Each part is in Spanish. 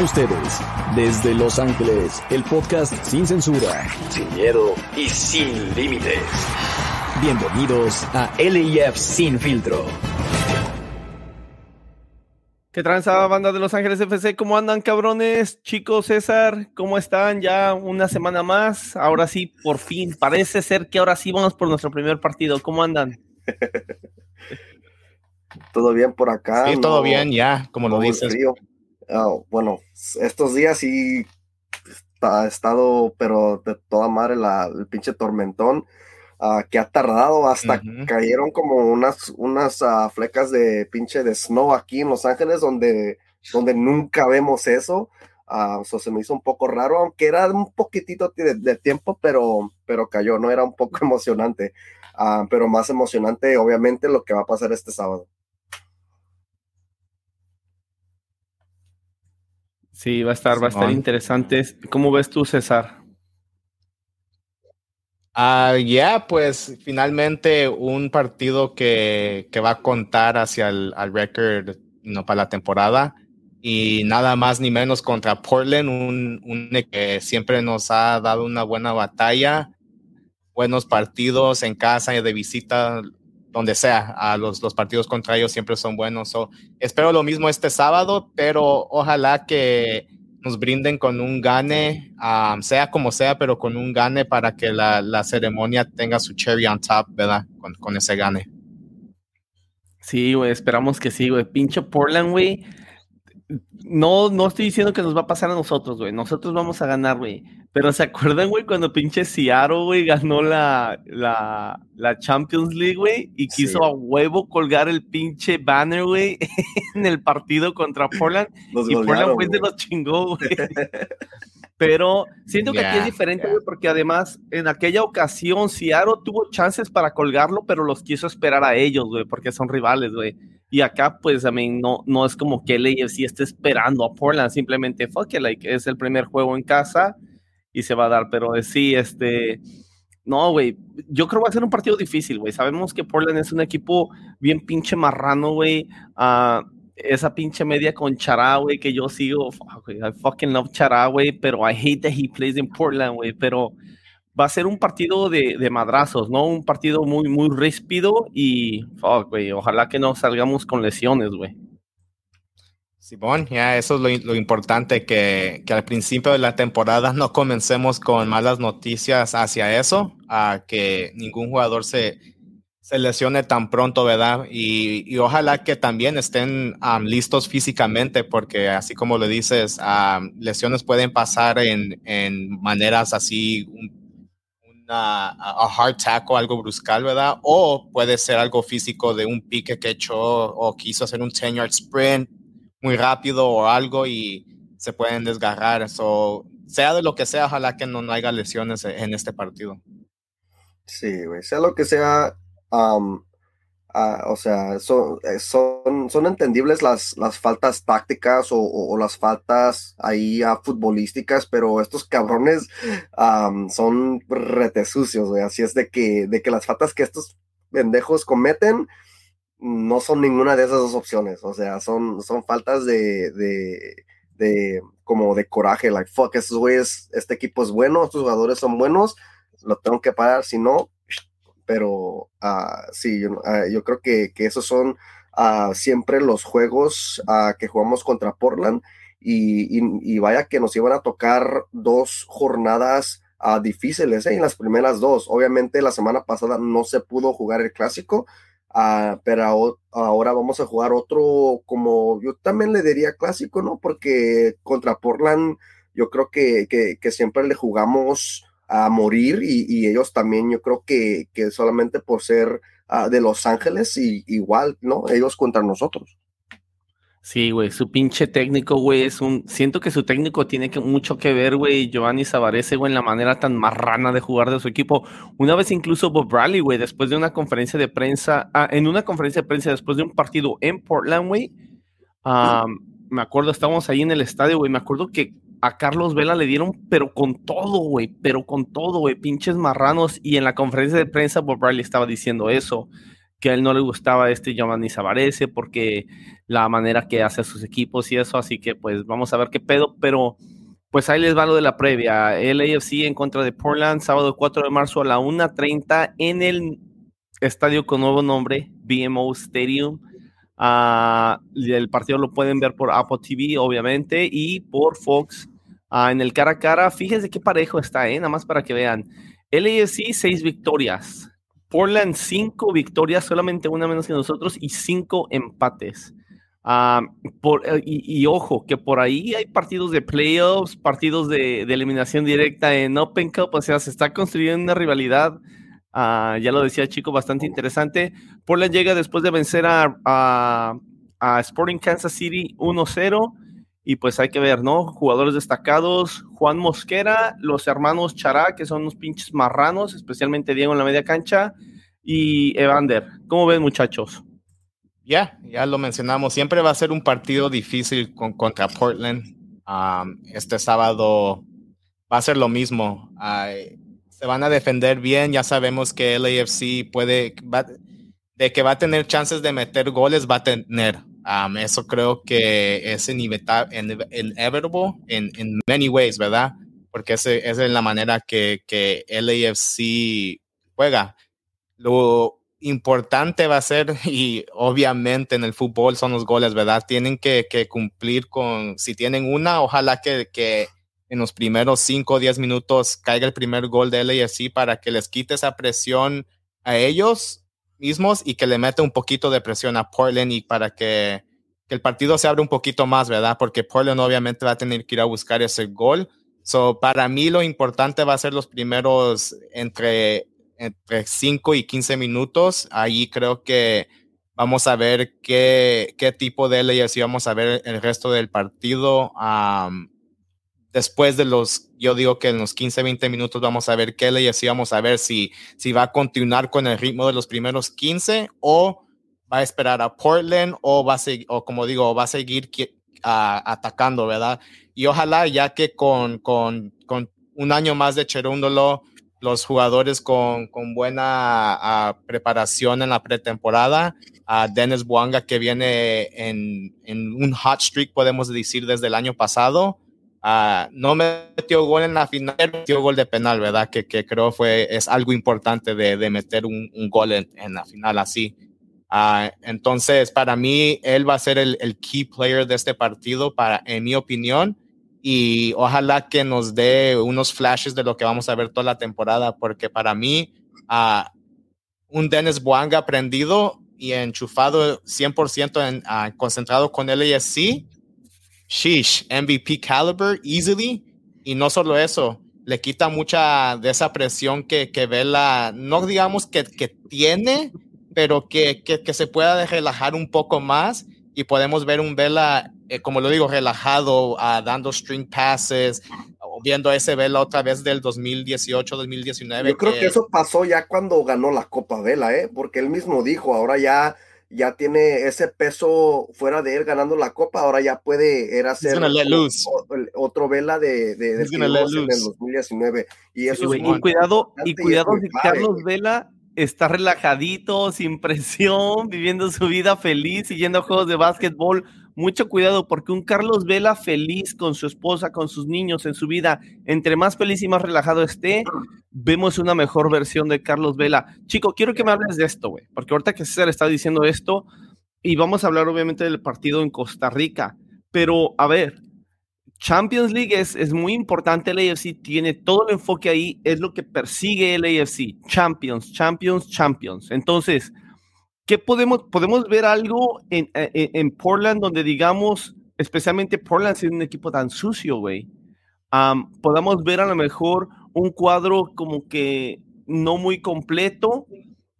Con ustedes, desde Los Ángeles, el podcast sin censura, sin miedo y sin límites. Bienvenidos a LIF Sin Filtro. ¿Qué tranza, banda de Los Ángeles FC? ¿Cómo andan, cabrones? Chicos, César, ¿cómo están? Ya una semana más. Ahora sí, por fin. Parece ser que ahora sí vamos por nuestro primer partido. ¿Cómo andan? todo bien por acá. Sí, todo bien, ya, como lo dices. Ah, bueno, estos días sí ha estado, pero de toda madre la, el pinche tormentón uh, que ha tardado hasta cayeron como unas, unas uh, flecas de pinche de snow aquí en Los Ángeles donde, donde nunca vemos eso. Uh, se me hizo un poco raro, aunque era un poquitito de, de tiempo, pero, pero cayó, ¿no? Era un poco emocionante, pero más emocionante obviamente lo que va a pasar este sábado. Sí, va a estar, va a estar interesante. ¿Cómo ves tú, César? Ah, ya, pues finalmente un partido que, que, va a contar hacia el al record no para la temporada y nada más ni menos contra Portland, un, un que siempre nos ha dado una buena batalla, buenos partidos en casa y de visita donde sea, a los, los partidos contra ellos siempre son buenos. espero lo mismo este sábado, pero ojalá que nos brinden con un gane, sea como sea, pero con un gane para que la, la ceremonia tenga su cherry on top, ¿verdad? Con, con ese gane. Sí, güey, esperamos que sí, güey. Pinche Portland, güey no, no estoy diciendo que nos va a pasar a nosotros, güey. Nosotros vamos a ganar, güey. Pero ¿se acuerdan, güey, cuando pinche Seattle, güey, ganó la, la, la, Champions League, güey? Y quiso a huevo colgar el pinche banner, güey, en el partido contra Portland. y Portland, güey, se los chingó, güey. Pero siento que aquí es diferente, güey, porque además en aquella ocasión Seattle tuvo chances para colgarlo, pero los quiso esperar a ellos, güey, porque son rivales, güey. Y acá, pues, a mí no, no es como que el AFC esté esperando a Portland, simplemente fuck it, like, es el primer juego en casa y se va a dar, pero sí, este, no, güey, yo creo que va a ser un partido difícil, güey. Sabemos que Portland es un equipo bien pinche marrano, güey. Uh, esa pinche media con Chará, güey, que yo sigo, I fucking love Chará, güey, pero I hate that he plays in Portland, güey, pero va a ser un partido de, de, madrazos, ¿no? Un partido muy, muy ríspido y, fuck, güey, ojalá que no salgamos con lesiones, güey. Simón, ya eso es lo, importante, que, que, al principio de la temporada no comencemos con malas noticias hacia eso, a que ningún jugador se, se lesione tan pronto, ¿verdad? Y, y ojalá que también estén listos físicamente, porque así como le dices, lesiones pueden pasar en, en maneras así a, hard tackle, algo bruscal, ¿verdad? O puede ser algo físico de un pique que echó o quiso hacer un 10 yard sprint muy rápido o algo y se pueden desgarrar. So, sea de lo que sea, ojalá que no, haya lesiones en este partido. Sí, güey, sea lo que sea, um, Ah, o sea, son, eh, son, son entendibles las, las faltas tácticas o, las faltas ahí a futbolísticas, pero estos cabrones son rete sucios, Así es de que, de que las faltas que estos pendejos cometen no son ninguna de esas dos opciones. O sea, son, son faltas de, de, de como de coraje, like, fuck, estos güeyes, este equipo es bueno, estos jugadores son buenos, lo tengo que parar, si no, pero uh, sí, yo, ah, yo, creo que, esos son uh, siempre los juegos que jugamos contra Portland y, vaya que nos iban a tocar dos jornadas difíciles ¿eh? en las primeras dos. Obviamente la semana pasada no se pudo jugar el clásico, pero ahora vamos a jugar otro como yo también le diría clásico, ¿no? Porque contra Portland yo creo que siempre le jugamos a morir y, ellos también yo creo que, que solamente por ser ah, de Los Ángeles y igual, ¿no? Ellos contra nosotros. Sí, güey, su pinche técnico, güey, es un... Siento que su técnico tiene mucho que ver, güey, Giovanni Savarese, güey, en la manera tan marrana de jugar de su equipo. Una vez incluso Bob Bradley, güey, después de una conferencia de prensa, ah, en una conferencia de prensa después de un partido en Portland, güey, me acuerdo, estábamos ahí en el estadio, güey, me acuerdo que a Carlos Vela le dieron, pero con todo, güey, pero con todo, güey, pinches marranos. Y en la conferencia de prensa, Bob Riley estaba diciendo eso, que a él no le gustaba este Giovanni Savarese porque la manera que hace a sus equipos y eso, así que pues vamos a ver qué pedo, pero pues ahí les va lo de la previa. El AFC en contra de Portland, sábado 4 de marzo a la 1.30 en el estadio con nuevo nombre, BMO Stadium. Uh, el partido lo pueden ver por Apple TV, obviamente, y por Fox. Uh, en el cara a cara, fíjense qué parejo está, ¿eh? nada más para que vean. LAFC, seis victorias. Portland, cinco victorias, solamente una menos que nosotros, y cinco empates. Uh, por, eh, y, ojo, que por ahí hay partidos de playoffs, partidos de, eliminación directa en Open Cup, o sea, se está construyendo una rivalidad Uh, ya lo decía Chico, bastante interesante. Portland llega después de vencer a, a Sporting Kansas City 1-0. Y pues hay que ver, ¿no? Jugadores destacados, Juan Mosquera, los hermanos Chará, que son unos pinches marranos, especialmente Diego en la media cancha, y Evander. ¿Cómo ven, muchachos? Ya, ya lo mencionamos. Siempre va a ser un partido difícil con, contra Portland. Um, este sábado va a ser lo mismo. Se van a defender bien. Ya sabemos que el AFC puede, de que va a tener chances de meter goles, va a tener. Um, eso creo que es inevitable en, en many ways, ¿verdad? Porque esa es la manera que, que el AFC juega. Lo importante va a ser, y obviamente en el fútbol son los goles, ¿verdad? Tienen que, que cumplir con, si tienen una, ojalá que, que en los primeros 5 o 10 minutos caiga el primer gol de LAFC para que les quite esa presión a ellos mismos y que le meta un poquito de presión a Portland y para que, que, el partido se abra un poquito más, ¿verdad? Porque Portland obviamente va a tener que ir a buscar ese gol. So, para mí lo importante va a ser los primeros entre, entre 5 y 15 minutos. Ahí creo que vamos a ver qué, qué tipo de LAFC vamos a ver el resto del partido. Después de los, yo digo que en los 15, 20 minutos vamos a ver leyes y vamos a ver si, si va a continuar con el ritmo de los primeros 15 o va a esperar a Portland o va a seguir, o como digo, va a seguir atacando, ¿verdad? Y ojalá ya que con, con, con un año más de Cherúndolo, los jugadores con, con buena preparación en la pretemporada, a Dennis Buanga que viene en, en un hot streak, podemos decir, desde el año pasado, Uh, no metió gol en la final, metió gol de penal, ¿verdad? Que, que creo fue, es algo importante de, de meter un, un gol en, en, la final así. Uh, entonces, para mí, él va a ser el, el, key player de este partido, para, en mi opinión, y ojalá que nos dé unos flashes de lo que vamos a ver toda la temporada, porque para mí, uh, un Dennis Buanga prendido y enchufado 100% en, concentrado con el ASC, sheesh, MVP caliber easily. Y no solo eso, le quita mucha de esa presión que, que Vela, no digamos que, que tiene, pero que, que, que, se pueda relajar un poco más y podemos ver un Vela, eh, como lo digo, relajado, uh, dando string passes, viendo ese Vela otra vez del 2018-2019. Yo creo que, que eso pasó ya cuando ganó la Copa Vela, ¿eh? porque él mismo dijo, ahora ya ya tiene ese peso fuera de él ganando la copa, ahora ya puede era hacer otro, vela de, de, de en el 2019. Y eso es y cuidado, y cuidado si Carlos Vela está relajadito, sin presión, viviendo su vida feliz, siguiendo juegos de básquetbol mucho cuidado porque un Carlos Vela feliz con su esposa, con sus niños en su vida, entre más feliz y más relajado esté, vemos una mejor versión de Carlos Vela. Chico, quiero que me hables de esto, güey, porque ahorita que César está diciendo esto, y vamos a hablar obviamente del partido en Costa Rica, pero a ver, Champions League es, es muy importante, el AFC tiene todo el enfoque ahí, es lo que persigue el AFC, Champions, Champions, Champions. Entonces, ¿Qué podemos, podemos ver algo en, eh, en, en Portland donde digamos, especialmente Portland siendo un equipo tan sucio, güey? Um, podamos ver a lo mejor un cuadro como que no muy completo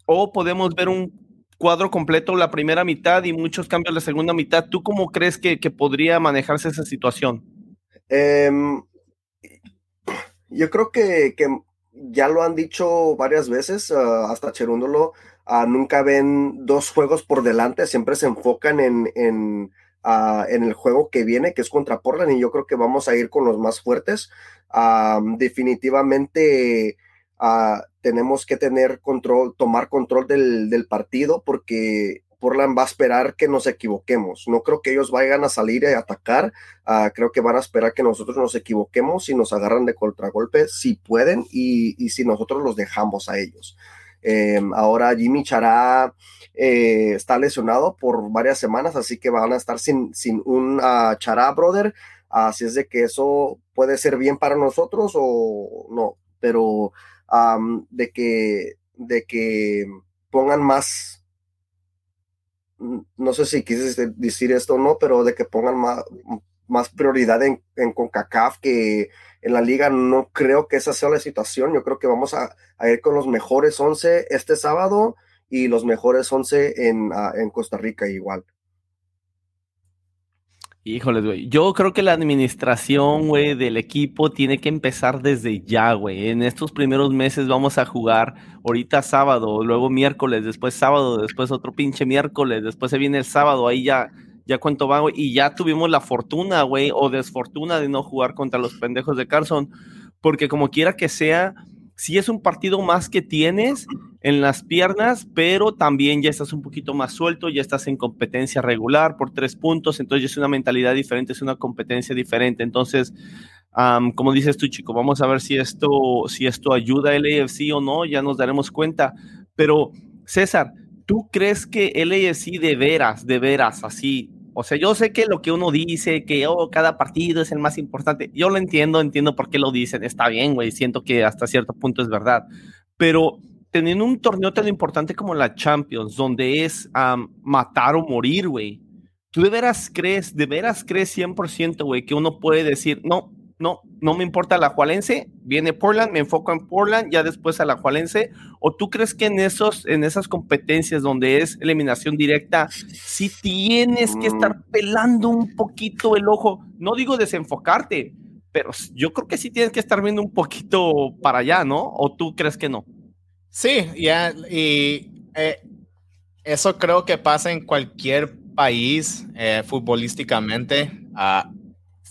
o podemos ver un cuadro completo la primera mitad y muchos cambios la segunda mitad. ¿Tú cómo crees que, que podría manejarse esa situación? Um, yo creo que, que, ya lo han dicho varias veces, uh, hasta Cherúndolo, nunca ven dos juegos por delante, siempre se enfocan en, uh, en, el juego que viene, que es contra Portland, y yo creo que vamos a ir con los más fuertes. definitivamente tenemos que tener control, tomar control del, partido porque Portland va a esperar que nos equivoquemos. No creo que ellos vayan a salir a atacar. Ah, creo que van a esperar que nosotros nos equivoquemos y nos agarran de contragolpe si pueden y, y si nosotros los dejamos a ellos. Em, ahora Jimmy Chará eh, está lesionado por varias semanas, así que van a estar sin, sin un uh, Chará, brother. Así es de que eso puede ser bien para nosotros o no, pero de, que, de que pongan más, no sé si quisiste decir esto o no, pero de que pongan más, más prioridad en, en CONCACAF que en la liga. No creo que esa sea la situación. Yo creo que vamos a, ir con los mejores 11 este sábado y los mejores 11 en, ah, en Costa Rica igual. Híjoles, güey. Yo creo que la administración, güey, del equipo tiene que empezar desde ya, güey. En estos primeros meses vamos a jugar ahorita sábado, luego miércoles, después sábado, después otro pinche miércoles, después se viene el sábado, ahí ya, ya cuánto va. Y ya tuvimos la fortuna, güey, o desfortuna de no jugar contra los pendejos de Carson, porque como quiera que sea, sí es un partido más que tienes en las piernas, pero también ya estás un poquito más suelto, ya estás en competencia regular por tres puntos, entonces es una mentalidad diferente, es una competencia diferente. Entonces, como dices tú, chico, vamos a ver si esto, si esto ayuda al AFC o no, ya nos daremos cuenta. Pero, César, ¿tú crees que el AFC de veras, de veras, así, o sea, yo sé que lo que uno dice, que oh, cada partido es el más importante, yo lo entiendo, entiendo por qué lo dicen, está bien, güey, siento que hasta cierto punto es verdad, pero teniendo un torneo tan importante como la Champions, donde es matar o morir, güey, ¿tú de veras crees, de veras crees 100%, güey, que uno puede decir, no, no, no me importa la Jualense, viene Portland, me enfoco en Portland, ya después a la Jualense, o tú crees que en esos, en esas competencias donde es eliminación directa, si tienes que estar mm. pelando un poquito el ojo, no digo desenfocarte, pero yo creo que sí tienes que estar viendo un poquito para allá, ¿no? ¿O tú crees que no? Sí, ya, y eh, eso creo que pasa en cualquier país eh, futbolísticamente. Uh,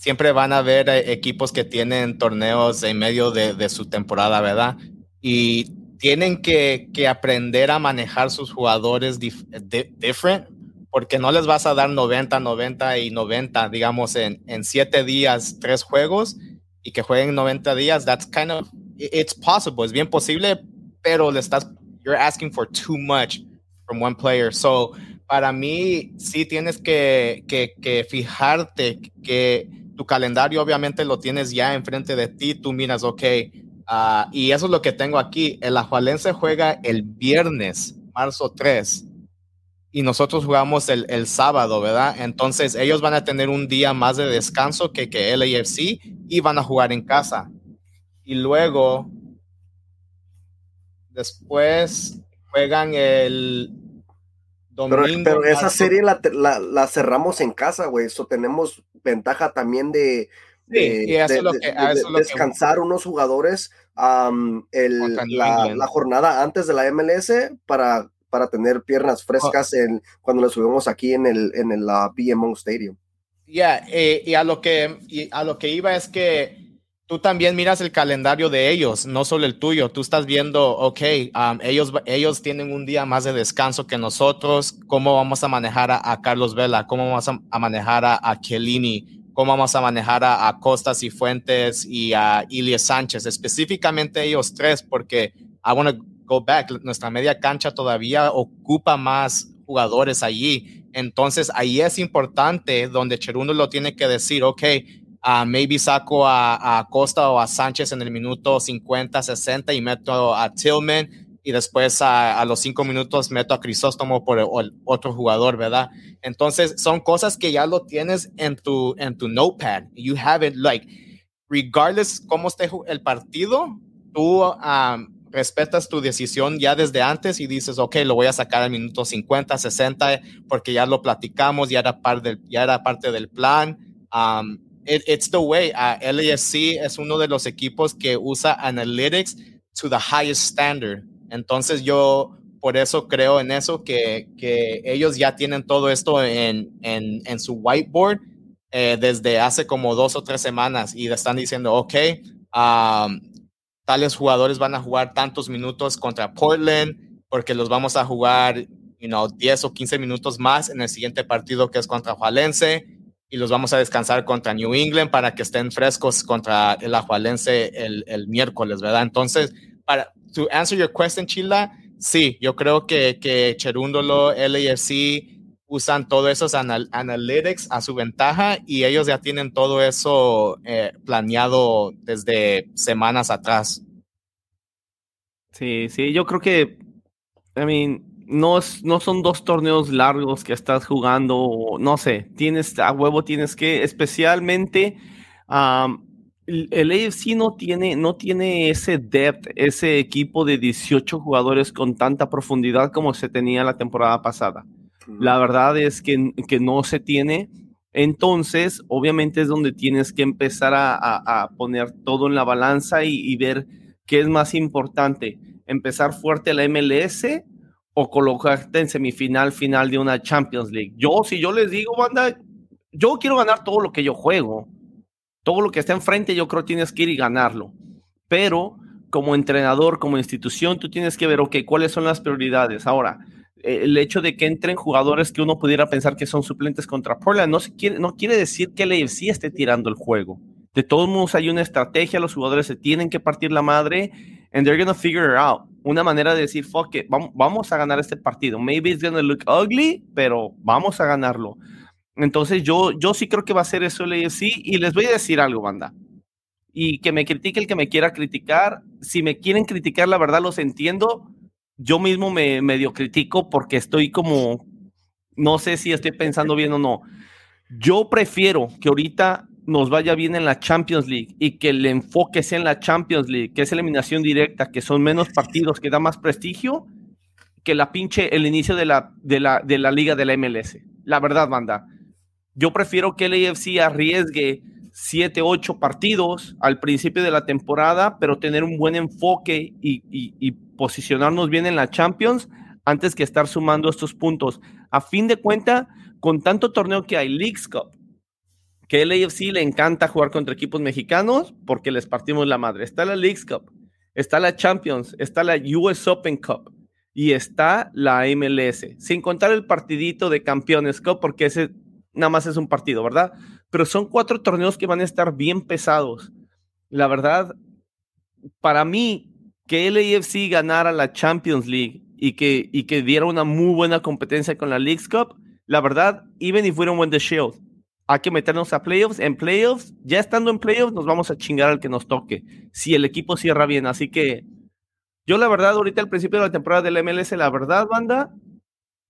siempre van a haber eh, equipos que tienen torneos en medio de, su temporada, ¿verdad? Y tienen que, aprender a manejar sus jugadores diferente, porque no les vas a dar 90, 90 y 90, digamos, en, en siete días, tres juegos, y que jueguen 90 días. That's kind of, it's possible, es bien posible, pero le estás, you're asking for too much from one player. So, para mí, sí tienes que, que, que fijarte que tu calendario obviamente lo tienes ya enfrente de ti, tú miras, ok, ah, y eso es lo que tengo aquí. El Ajualense juega el viernes, marzo 3, y nosotros jugamos el, el, sábado, ¿verdad? Entonces ellos van a tener un día más de descanso que, que el AFC y van a jugar en casa. Y luego, después juegan el pero, esa serie la, la, cerramos en casa, güey. Eso tenemos ventaja también de, descansar unos jugadores el, la, jornada antes de la MLS para, para tener piernas frescas en, cuando lo subimos aquí en el en la BMO Stadium. Ya, eh, y, a lo que, y a lo que iba es que tú también miras el calendario de ellos, no solo el tuyo. Tú estás viendo, ok, um, ellos, ellos tienen un día más de descanso que nosotros. ¿Cómo vamos a manejar a, Carlos Vela? ¿Cómo vamos a, manejar a, a ¿Cómo vamos a manejar a, Costas y Fuentes y a Ilias Sánchez? Específicamente ellos tres, porque I want to go back. Nuestra media cancha todavía ocupa más jugadores allí. Entonces ahí es importante donde Cherundo lo tiene que decir, ok, Uh, maybe saco a, Costa o a Sánchez en el minuto 50, 60 y meto a Tillman y después a, los cinco minutos meto a Crisóstomo por el, otro jugador, ¿verdad? Entonces son cosas que ya lo tienes en tu, en tu notepad. You have it like, regardless cómo esté el partido, tú um, respetas tu decisión ya desde antes y dices, ok, lo voy a sacar al minuto 50, 60 porque ya lo platicamos, ya era, parte del, ya era parte del plan. Um, it's the way. Uh, LAFC es uno de los equipos que usa analytics to the highest standard. Entonces yo por eso creo en eso, que, que ellos ya tienen todo esto en, en, en su whiteboard eh, desde hace como dos o tres semanas y están diciendo, ok, um, tales jugadores van a jugar tantos minutos contra Portland, porque los vamos a jugar, you know, 10 o 15 minutos más en el siguiente partido que es contra Jualense y los vamos a descansar contra New England para que estén frescos contra el Ajualense el, el miércoles, ¿verdad? Entonces, para to answer your question, Chila, sí, yo creo que, que Cherúndolo, LAFC usan todos esos analytics a su ventaja y ellos ya tienen todo eso eh, planeado desde semanas atrás. Sí, sí, yo creo que, I mean, no, no son dos torneos largos que estás jugando, no sé, tienes a huevo, tienes que, especialmente, el AFC no tiene, no tiene ese depth, ese equipo de 18 jugadores con tanta profundidad como se tenía la temporada pasada. La verdad es que, que no se tiene. Entonces, obviamente es donde tienes que empezar a, poner todo en la balanza y, y, ver qué es más importante, empezar fuerte la MLS o colocarte en semifinal final de una Champions League. Yo, si yo les digo, banda, yo quiero ganar todo lo que yo juego. Todo lo que está enfrente, yo creo tienes que ir y ganarlo. Pero como entrenador, como institución, tú tienes que ver, ok, cuáles son las prioridades. Ahora, eh, el hecho de que entren jugadores que uno pudiera pensar que son suplentes contra Portland no, se quiere, no quiere decir que el AFC esté tirando el juego. De todos modos, hay una estrategia, los jugadores se tienen que partir la madre and they're gonna figure it out. Una manera de decir, fuck it, vamos, a ganar este partido. Maybe it's gonna look ugly, pero vamos a ganarlo. Entonces yo, yo sí creo que va a ser eso el AFC y les voy a decir algo, banda. Y que me critique el que me quiera criticar. Si me quieren criticar, la verdad los entiendo. Yo mismo me medio critico porque estoy como, no sé si estoy pensando bien o no. Yo prefiero que ahorita nos vaya bien en la Champions League y que el enfoque sea en la Champions League, que es eliminación directa, que son menos partidos, que da más prestigio, que la pinche el inicio de la, de la, de la liga de la MLS. La verdad, banda. Yo prefiero que el AFC arriesgue 7, 8 partidos al principio de la temporada, pero tener un buen enfoque y, posicionarnos bien en la Champions antes que estar sumando estos puntos. A fin de cuenta, con tanto torneo que hay, Leagues Cup, que el AFC le encanta jugar contra equipos mexicanos porque les partimos la madre. Está la Leagues Cup, está la Champions, está la US Open Cup y está la MLS, sin contar el partidito de Campeones Cup porque ese nada más es un partido, ¿verdad? Pero son cuatro torneos que van a estar bien pesados. La verdad, para mí, que el AFC ganara la Champions League y que, y que diera una muy buena competencia con la Leagues Cup, la verdad, even if we don't win the Shield, hay que meternos a playoffs. En playoffs, ya estando en playoffs, nos vamos a chingar al que nos toque. Si el equipo cierra bien. Así que yo, la verdad, ahorita al principio de la temporada del MLS, la verdad, banda,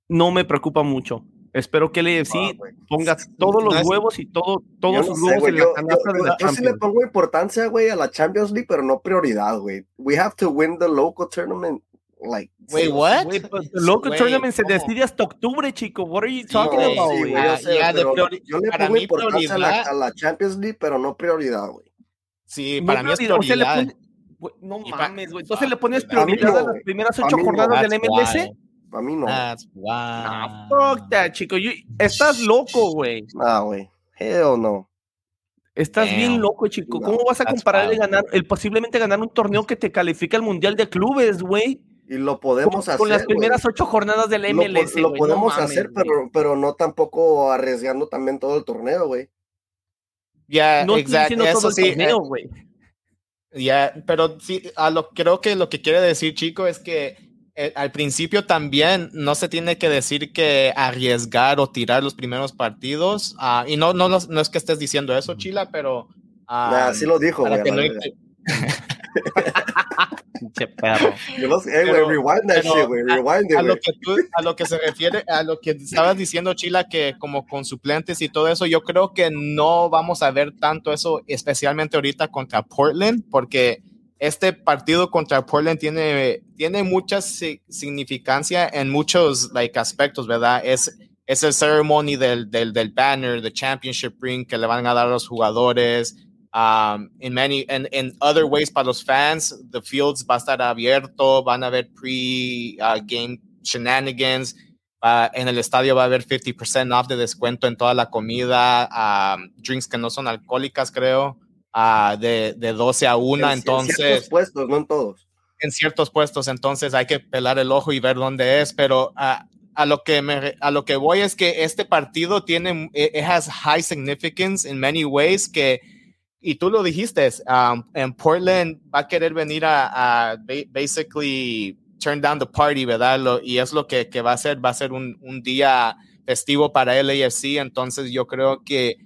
no me preocupa mucho. Espero que el AFC ah, ponga todos los huevos y todo, todos sus huevos en la canasta de la Yo sí le pongo importancia, güey, a la Champions League, pero no prioridad, güey. We have to win the local tournament like wait what wait, the local tournament se decide hasta octubre chico. What are you talking sí, about sí, yeah, yo, yeah, yo le pongo importancia a la, a la, Champions League pero no prioridad güey. Sí para mí es prioridad pone, no mames güey. entonces le pones prioridad a, no, a las primeras ocho jornadas no, del MLS a mí no. That's wow. nah, fuck that chico. You, estás loco güey. Nah güey. Hell no. Estás Damn. bien loco, chico. ¿Cómo vas a comparar el ganar, el posiblemente ganar un torneo que te califica al Mundial de Clubes, güey? Y lo podemos con, hacer. Con las primeras wey. ocho jornadas del MLS. Lo, lo podemos no hacer, pero, pero no tampoco arriesgando también todo el torneo, güey. Ya, yeah, no exacto. Todo el sí, torneo, güey. Ya, yeah, pero sí, a lo, creo que lo que quiere decir, chico, es que eh, al principio también no se tiene que decir que arriesgar o tirar los primeros partidos. Uh, y no, no, no, no, es que estés diciendo eso, Chila, pero. Uh, nah, sí lo dijo, güey. Pinche perro. Yo no sé, güey, rewind that shit, güey, rewind it, a, lo que tú, a lo que se refiere, a lo que estabas diciendo, Chila, que como con suplentes y todo eso, yo creo que no vamos a ver tanto eso, especialmente ahorita contra Portland, porque este partido contra Portland tiene, tiene mucha significancia en muchos like, aspectos, ¿verdad? Es, es el ceremony del, del, del banner, the championship ring que le van a dar a los jugadores, Um, in many and in other ways para los fans, the fields va a estar abierto, van a haber pre-game uh, shenanigans. Uh, en el estadio va a haber 50% off de descuento en toda la comida, um, drinks que no son alcohólicas, creo. uh, de, de, 12 a 1. En, entonces, en ciertos puestos, no en todos. En ciertos puestos, entonces hay que pelar el ojo y ver dónde es, pero uh, a lo que me, a lo que voy es que este partido tiene it has high significance in many ways que y tú lo dijiste um, en Portland va a querer venir a, a, basically turn down the party verdad lo, y es lo que, que, va a ser va a ser un, un día festivo para el AFC entonces yo creo que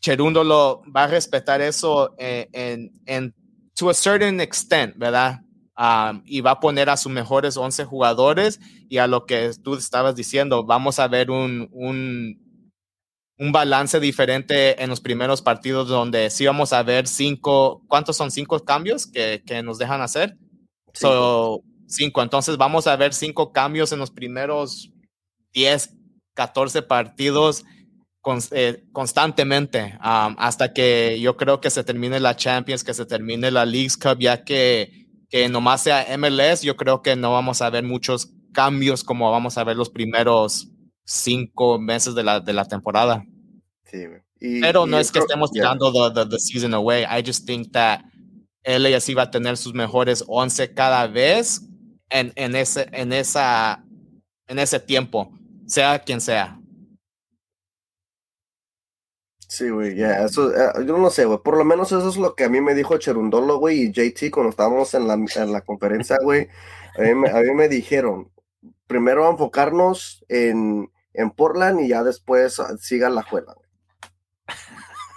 Cherundo lo va a respetar eso en, en, en to a certain extent verdad y va a poner a sus mejores 11 jugadores y a lo que tú estabas diciendo, vamos a ver un, un, un, balance diferente en los primeros partidos donde sí vamos a ver cinco, ¿cuántos son cinco cambios que, que nos dejan hacer? Cinco. cinco. Entonces vamos a ver cinco cambios en los primeros 10, 14 partidos eh, constantemente hasta que yo creo que se termine la Champions, que se termine la Leagues Cup, ya que que nomás sea MLS, yo creo que no vamos a ver muchos cambios como vamos a ver los primeros cinco meses de la, de la temporada. Sí, Pero no es que estemos tirando the, the, season away. I just think that LAFC va a tener sus mejores 11 cada vez en, en, ese, en, esa, en ese tiempo, sea quien sea. Sí, güey, ya, eso, eh, yo no sé, güey, por lo menos eso es lo que a mí me dijo Cherundolo, güey, y JT cuando estábamos en la, en la conferencia, güey, a mí, me, a mí me dijeron, primero enfocarnos en, en Portland y ya después ah, sigan la juega, güey.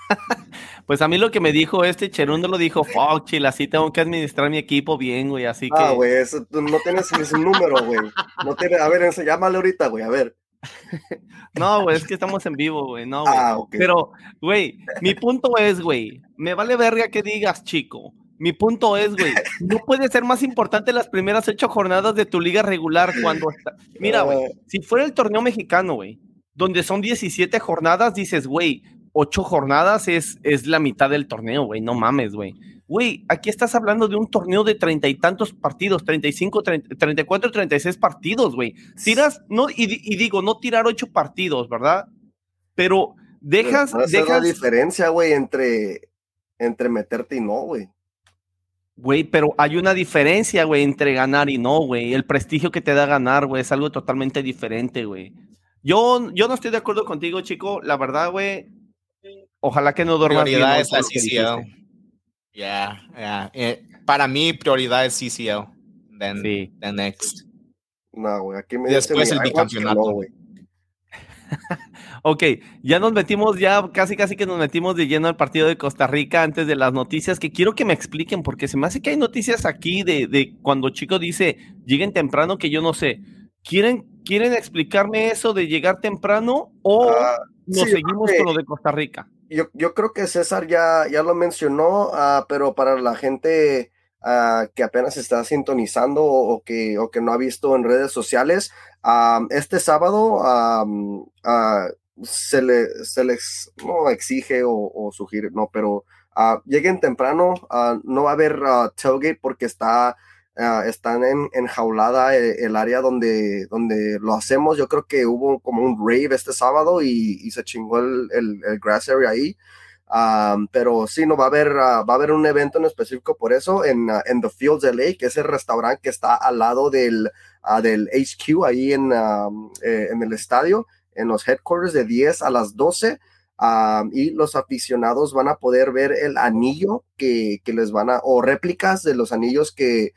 Pues a mí lo que me dijo este Cherundolo dijo, fuck, chill, así tengo que administrar mi equipo bien, güey, así que... Ah, güey, no tienes ese número, güey, no tiene, a ver, llámale ahorita, güey, a ver. No, güey, es que estamos en vivo, güey. No, ah, Pero, güey, mi punto es, güey, me vale verga que digas, chico. Mi punto es, güey, no puede ser más importante las primeras ocho jornadas de tu liga regular cuando está. Mira, güey, ah. si fuera el torneo mexicano, güey, donde son 17 jornadas, dices, güey, ocho jornadas es, es la mitad del torneo, güey, no mames, güey. Güey, aquí estás hablando de un torneo de treinta y tantos partidos, 35, 30, 34, 36 partidos, güey. Tiras, no, y, digo, no tirar ocho partidos, ¿verdad? Pero dejas. dejas la diferencia, güey, entre, entre meterte y no, güey. Güey, pero hay una diferencia, güey, entre ganar y no, güey. El prestigio que te da ganar, güey, es algo totalmente diferente, güey. Yo, yo no estoy de acuerdo contigo, chico. La verdad, güey, ojalá que no duermas bien. Es la Yeah, yeah. Eh, para mí, prioridad es CCL. Then, sí. then next. No, güey, aquí me Después el bicampeonato. No, ok, ya nos metimos, ya casi casi que nos metimos de lleno al partido de Costa Rica antes de las noticias, que quiero que me expliquen, porque se me hace que hay noticias aquí de, de cuando Chico dice, lleguen temprano, que yo no sé. ¿Quieren, ¿Quieren explicarme eso de llegar temprano o ah, nos seguimos con lo de Costa Rica? yo, yo creo que César ya, ya lo mencionó, uh, pero para la gente uh, que apenas está sintonizando o, que, o que no ha visto en redes sociales, um, este sábado um, uh, se, le, se les no exige o, o sugiere, no, pero lleguen temprano, no va a haber tailgate porque está están en, enjaulada el, el, área donde, donde lo hacemos. Yo creo que hubo como un rave este sábado y, y se chingó el, el, el, grass area ahí. Pero sí, no va a haber, ah, va a haber un evento en específico por eso en, uh, en The Fields LA, que es el restaurante que está al lado del, del HQ ahí en, eh, en el estadio, en los headquarters de 10 a las 12. y los aficionados van a poder ver el anillo que, que, les van a, o réplicas de los anillos que,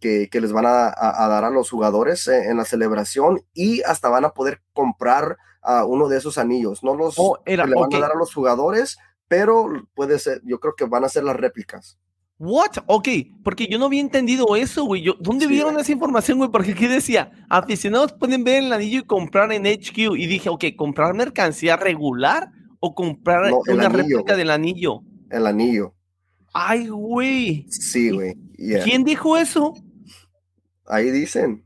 que, les van a, dar a los jugadores en, la celebración y hasta van a poder comprar uno de esos anillos. No los oh, le van a dar a los jugadores, pero puede ser, yo creo que van a ser las réplicas. What? Ok, porque yo no había entendido eso, güey. ¿Dónde vieron esa información, güey? Porque aquí decía, aficionados pueden ver el anillo y comprar en HQ. Y dije, ok, ¿comprar mercancía regular o comprar una réplica del anillo? El anillo. Ay, güey. Sí, güey. ¿Quién dijo eso? Ahí dicen.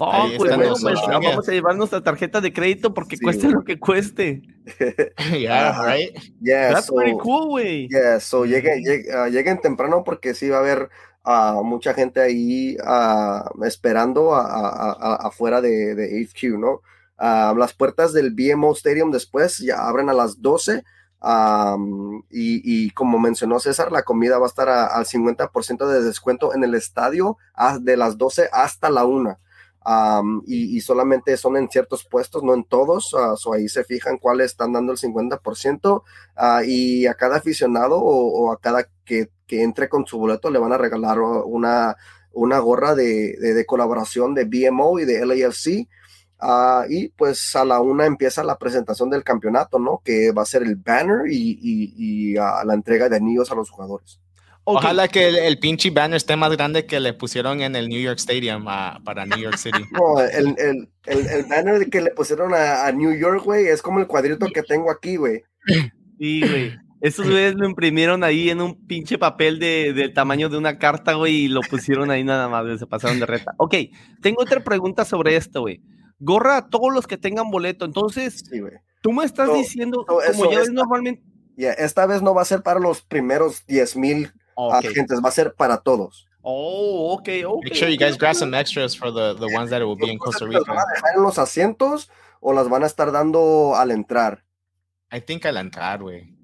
Fuck, pues, vamos a llevar nuestra tarjeta de crédito porque cueste lo que cueste. yeah, right. Yeah, That's pretty cool, güey. Yeah, so lleguen, ah, lleguen, temprano porque sí va a haber uh, mucha gente ahí uh, esperando afuera de, de, HQ, ¿no? las puertas del BMO Stadium después ya abren a las 12 y, como mencionó César, la comida va a estar al 50% de descuento en el estadio de las 12 hasta la 1. Y, solamente son en ciertos puestos, no en todos. Uh, ahí se fijan cuáles están dando el 50%. Ah, y a cada aficionado o, a cada que, entre con su boleto le van a regalar una, una gorra de, de colaboración de BMO y de LAFC Ah, y pues a la una empieza la presentación del campeonato, ¿no? Que va a ser el banner y, y, ah, la entrega de anillos a los jugadores. Ojalá que el, pinche banner esté más grande que le pusieron en el New York Stadium ah, para New York City. No, el, el, el, banner que le pusieron a, New York, güey, es como el cuadrito que tengo aquí, güey. Sí, güey. Esos güeyes lo imprimieron ahí en un pinche papel de, del tamaño de una carta, güey, y lo pusieron ahí nada más, se pasaron de reta. Ok, tengo otra pregunta sobre esto, güey gorra a todos los que tengan boleto. Entonces, tú me estás diciendo, como ya ves normalmente. esta vez no va a ser para los primeros 10 mil agentes, va a ser para todos. Oh, ok, ok. Make sure you guys grab some extras for the, the ones that will be in Costa Rica. van a dejar en los asientos o las van a estar dando al entrar? I think al entrar, güey.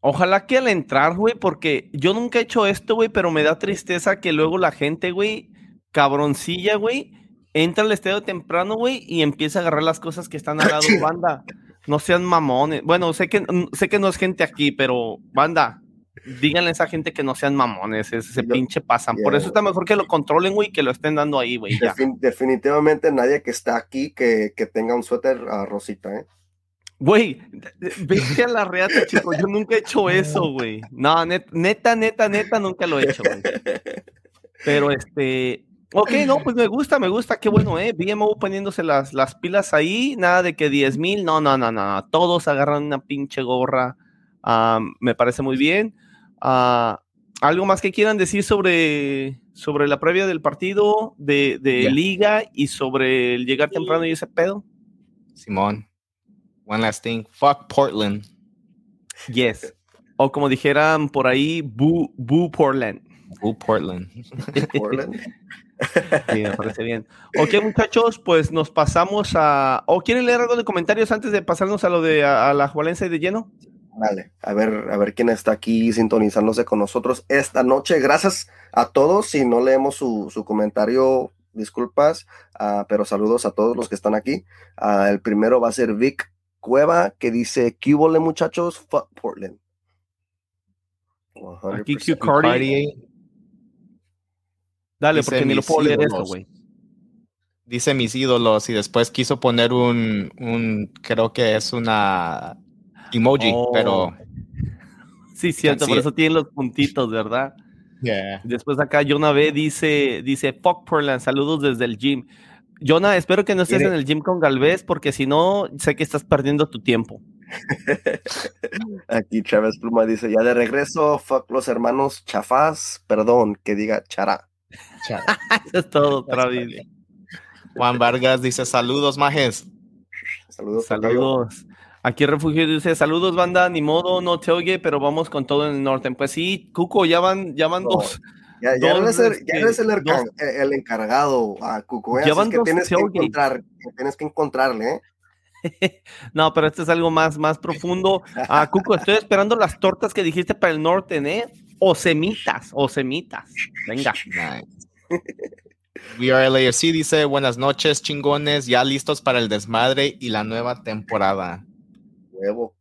Ojalá que al entrar, güey, porque yo nunca he hecho esto, güey, pero me da tristeza que luego la gente, güey, cabroncilla, güey, entra al estadio temprano, güey, y empieza a agarrar las cosas que están al lado, banda. No sean mamones. Bueno, sé que, sé que no es gente aquí, pero banda, díganle a esa gente que no sean mamones, ese, pinche pasan. Por eso está mejor que lo controlen, güey, que lo estén dando ahí, güey. definitivamente nadie que está aquí que, tenga un suéter a rosita, ¿eh? Güey, vete a la reata, chicos. Yo nunca he hecho eso, güey. No, neta, neta, neta, nunca lo he hecho, güey. Pero este, Ok, no, pues me gusta, me gusta, qué bueno, ¿eh? BMO poniéndose las, las pilas ahí, nada de que 10 mil, no, no, no, no, todos agarran una pinche gorra, me parece muy bien. Ah, ¿Algo más que quieran decir sobre, sobre la previa del partido de, de liga y sobre el llegar temprano y ese pedo? Simón, one last thing, fuck Portland. Yes, o como dijeran por ahí, boo, boo Portland. Boo Portland. Portland. Sí, me parece bien. Ok, muchachos, pues nos pasamos a. ¿O quieren leer algo de comentarios antes de pasarnos a lo de a, la Jualense de lleno? Vale, a ver, a ver quién está aquí sintonizándose con nosotros esta noche. Gracias a todos. Si no leemos su, comentario, disculpas, ah, pero saludos a todos los que están aquí. Ah, el primero va a ser Vic Cueva, que dice: ¿Qué muchachos? Fuck Portland. Aquí Q Cardi Dale, porque ni lo puedo leer esto, güey. Dice mis ídolos y después quiso poner un, un creo que es una emoji, oh. pero... Sí, cierto, por eso tienen los puntitos, ¿verdad? Yeah. Después acá Jonah B dice, dice, fuck Portland, saludos desde el gym. Jonah, espero que no estés en el gym con Galvez, porque si no, sé que estás perdiendo tu tiempo. Aquí Chávez Pluma dice, ya de regreso, fuck los hermanos chafás, perdón, que diga chará. Eso es todo, Travis. Juan Vargas dice: Saludos, majes. Saludos. Saludos. Aquí Refugio dice: Saludos, banda. Ni modo, no te oye, pero vamos con todo en el norte. Pues sí, Cuco, ya van, ya van dos. Ya, ya, eres el, ya este, el, encargado a Cuco. Ya van que tienes que, encontrar, tienes que encontrarle. ¿eh? no, pero esto es algo más, más profundo. Ah, Cuco, estoy esperando las tortas que dijiste para el norte, ¿eh? O semitas, o semitas. Venga. We are LAFC dice, buenas noches, chingones, ya listos para el desmadre y la nueva temporada. Nuevo.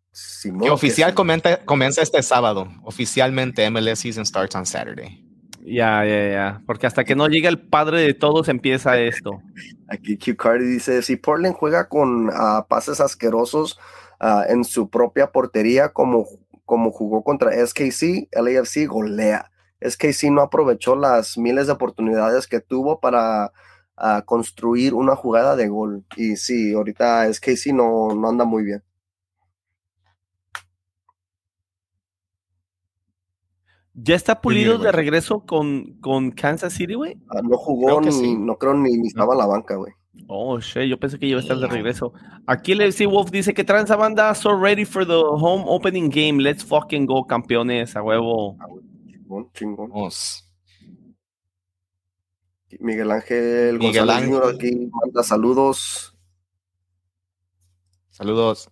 oficial comienza este sábado. Oficialmente MLS season starts on Saturday. Ya, ya, ya. Porque hasta que no llegue el padre de todos empieza esto. Aquí Q Cardi dice, si Portland juega con ah, pases asquerosos ah, en su propia portería como como jugó contra SKC, LAFC golea. SKC no aprovechó las miles de oportunidades que tuvo para ah, construir una jugada de gol. Y sí, ahorita SKC no, no anda muy bien. ¿Ya está pulido de regreso con, con Kansas City, güey? Ah, no jugó, ni, no creo ni, ni estaba en la banca, güey. Oh, shit, yo pensé que iba a estar de regreso. Aquí el FC Wolf dice que transa banda, so ready for the home opening game. Let's fucking go, campeones, a huevo. Chingón, chingón. Miguel Ángel Miguel Ángel. aquí manda saludos. Saludos.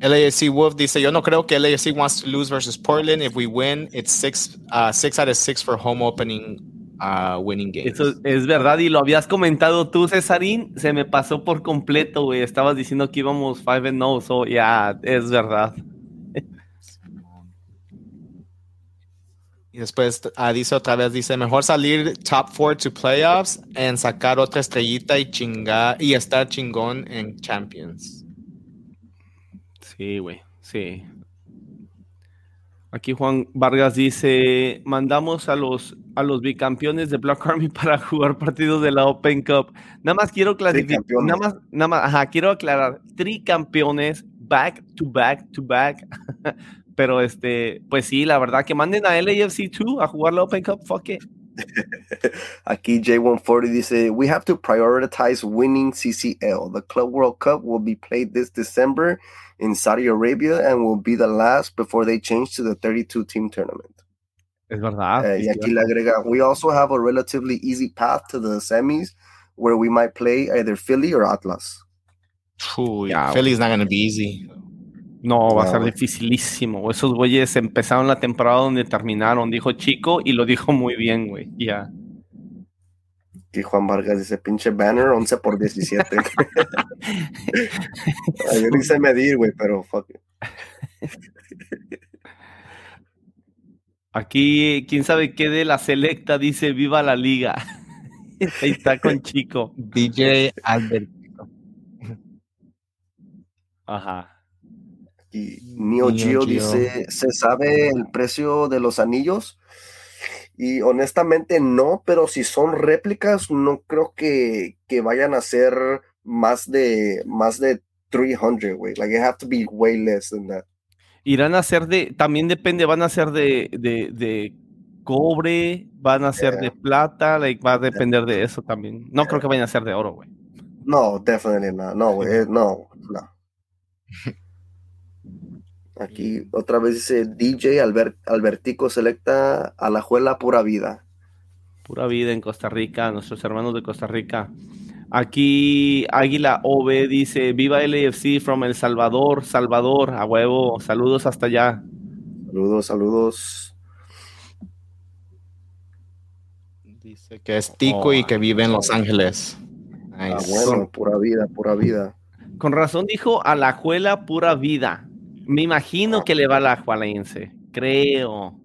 LAFC Wolf dice, yo no creo que LAFC wants to lose versus Portland. If we win, it's six, uh, six out of six for home opening uh, winning games. Eso es verdad y lo habías comentado tú, Cesarín. Se me pasó por completo, güey. Estabas diciendo que íbamos 5 and 0, so ya, es verdad. Y después uh, dice otra vez, dice, mejor salir top four to playoffs en sacar otra estrellita y chingar y estar chingón en Champions. Sí, güey, sí. Aquí Juan Vargas dice, mandamos a los, a los bicampeones de Black Army para jugar partidos de la Open Cup. Nada más quiero clasificar, nada más, nada más, ajá, quiero aclarar, tricampeones, back to back to back. Pero este, pues sí, la verdad que manden a LAFC 2 a jugar la Open Cup, fuck it. Aquí J140 dice, we have to prioritize winning CCL. The Club World Cup will be played this December in Saudi Arabia and will be the last before they change to the 32 team tournament. Es verdad. Uh, y aquí le agrega, we also have a relatively easy path to the semis where we might play either Philly or Atlas. Uy, yeah, Philly's not going to be easy. No, va a ser dificilísimo. Esos güeyes empezaron la temporada donde terminaron, dijo Chico, y lo dijo muy bien, güey. Ya. Y Juan Vargas dice, pinche banner 11 por 17. Yo dice medir, güey, pero fuck. Aquí, quién sabe qué de la selecta dice viva la liga. Ahí está con Chico. DJ Alberto. Ajá. Y Neo, Geo, dice, ¿se sabe el precio de los anillos? Y honestamente no, pero si son réplicas, no creo que, que vayan a ser más de más de 300, güey. Like, it have to be way less than that. Irán a ser de, también depende, van a ser de, de, de cobre, van a ser de plata, like, va a depender de eso también. No creo que vayan a ser de oro, güey. No, definitely not. No, güey, no, no. Aquí otra vez dice DJ Albert, Albertico selecta a la juela pura vida. Pura vida en Costa Rica, nuestros hermanos de Costa Rica. Aquí Águila OB dice, viva LAFC from El Salvador, Salvador, a huevo, saludos hasta allá. Saludos, saludos. Dice que es tico y que vive en Los Ángeles. Ah, bueno, pura vida, pura vida. Con razón dijo a la juela pura vida. Me imagino que le va a la Jualense, creo.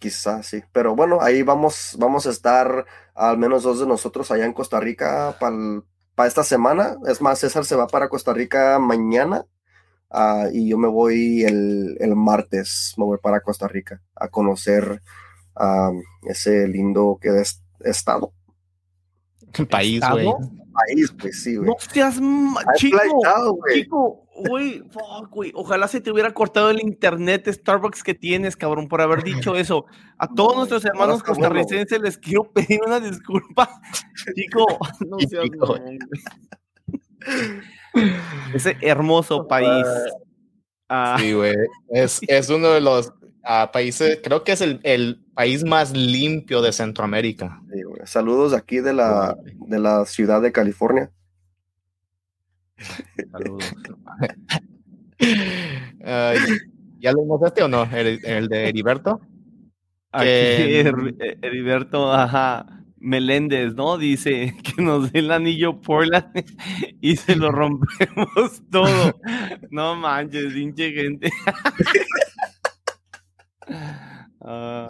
Quizás sí, pero bueno, ahí vamos, vamos a estar al menos dos de nosotros allá en Costa Rica para esta semana. Es más, César se va para Costa Rica mañana uh, y yo me voy el, el, martes, me voy para Costa Rica a conocer um, ese lindo que es estado. El país, güey. País, pues sí, güey. No seas chico, chico, güey, fuck, güey. Ojalá se te hubiera cortado el internet Starbucks que tienes, cabrón, por haber dicho eso. A todos nuestros hermanos costarricenses les quiero pedir una disculpa. Chico, no seas Ese hermoso país. Ah. Sí, güey. Es, es uno de los a países, creo que es el, el, país más limpio de Centroamérica. Saludos aquí de la, de la ciudad de California. Saludos. ¿Ya lo mostraste o no? ¿El, el de Heriberto? Aquí, Heriberto, ajá. Meléndez, ¿no? Dice que nos dé el anillo Portland y se lo rompemos todo. No manches, pinche gente. Uh,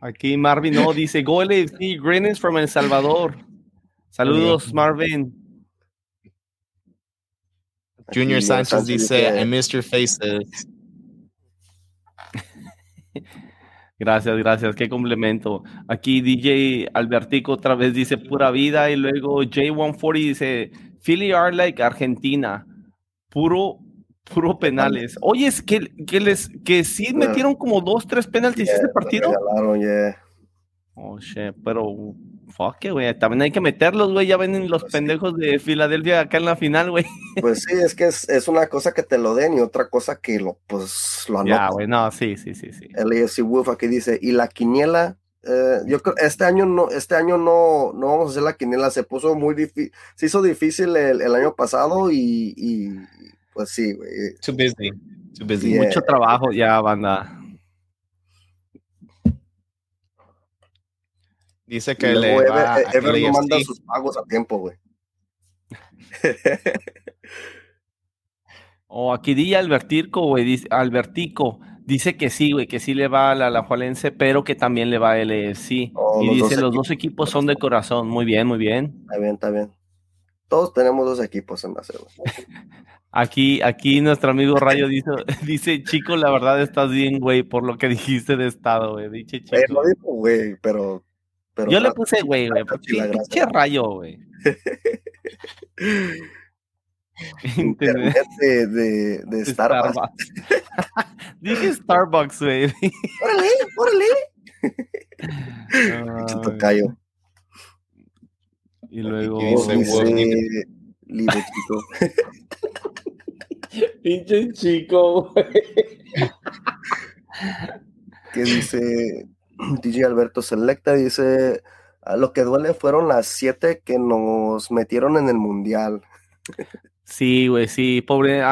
aquí Marvin no dice Go LFC, greetings from El Salvador. Saludos, Marvin. Junior Sánchez dice I missed your faces. Gracias, gracias, qué complemento. Aquí DJ Albertico otra vez dice pura vida y luego J140 dice Philly are like Argentina, puro Puro penales. Oye, es que, que les que sí metieron como dos, tres penaltis este partido. Oh, shit, pero fuck, güey. También hay que meterlos, güey. Ya ven los pendejos de Filadelfia acá en la final, güey. Pues sí, es que es, es, una cosa que te lo den y otra cosa que lo, pues, lo anotan. Ya, güey, no, sí, sí, sí, sí. El AFC Wolf aquí dice, y la quiniela, eh, yo creo, este año no, este año no, no vamos a hacer la quiniela, se puso muy difícil, se hizo difícil el, el año pasado y, y Pues sí, güey. Too busy. Too busy. Yeah. Mucho trabajo ya, banda. Dice que le va Ever, a Ever no manda sus pagos a tiempo, güey. O aquí di Albertico, güey, dice, Albertico, dice que sí, güey, que sí le va a la Alajuelense, pero que también le va a LFC. Oh, y los dice, dos los dos equipos son de corazón. Muy bien, muy bien. Está bien, está bien. Todos tenemos dos equipos en base, güey. Aquí, aquí nuestro amigo Rayo dice, dice, chico, la verdad estás bien, güey, por lo que dijiste de estado, güey. Dice chico. Eh, no digo, güey, pero, pero. Yo le puse, güey, güey, pinche Rayo, güey. Internet de, de, de Starbucks. Starbucks. Dije Starbucks, güey. ¡Órale, órale! Pinche Ay, tocayo. Y luego. Dice, Dice, "Wow, Libre chico. Pinche chico, güey. que dice DJ Alberto Selecta, dice, "A lo que duele fueron las siete que nos metieron en el mundial. Sí, güey, sí, pobre.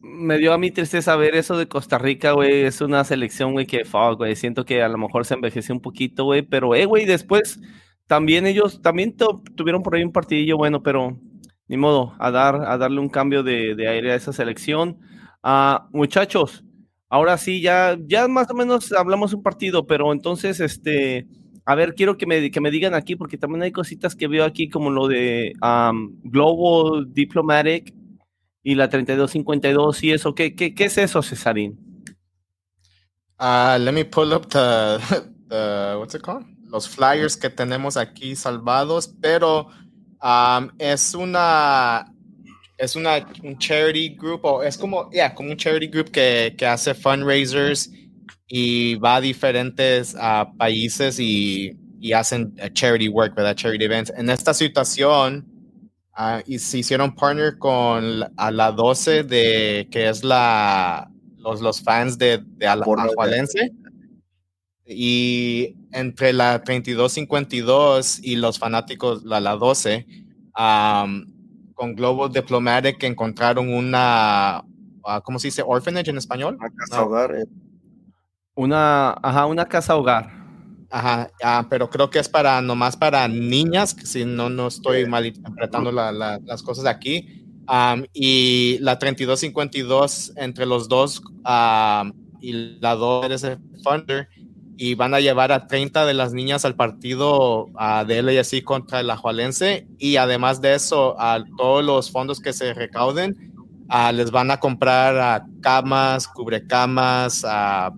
me dio a mí tristeza ver eso de Costa Rica, güey. Es una selección, güey, que fuck, güey. Siento que a lo mejor se envejeció un poquito, güey. Pero, eh, güey, después también ellos también tu- tuvieron por ahí un partidillo bueno, pero ni modo, a, dar, a darle un cambio de, aire a esa selección. Ah, muchachos, ahora sí, ya, ya más o menos hablamos un partido, pero entonces, este. A ver, quiero que me, que me digan aquí, porque también hay cositas que veo aquí, como lo de am, Global Diplomatic y la 3252 y eso. ¿Qué, qué, qué es eso, Cesarín? Uh, let me pull up the, the- what's it called? Los flyers que tenemos aquí salvados, pero um, es una es una un charity group o es como yeah, como un charity group que, que hace fundraisers y va a diferentes ah, países y, y hacen eh, charity work, ¿verdad? Charity events. En esta situación ah, y se hicieron partner con la- a la 12 de que es la los, los fans de, de Alajuelense. Y entre la 3252 y los fanáticos, la, la 12, am, con Global Diplomatic encontraron una, ah, ¿cómo se dice? Orphanage en español. A casa No. hogar, eh, Una, ajá, una casa hogar. Ajá, ah, pero creo que es para nomás para niñas, que si no, no estoy malinterpretando la- la- las cosas aquí. Am, y la 3252 entre los dos am, y la 2 eres el funder y van a llevar a 30 de las niñas al partido ah, de LAFC contra el Ajualense y además de eso, a todos los fondos que se recauden ah, les van a comprar camas, cubrecamas, ah,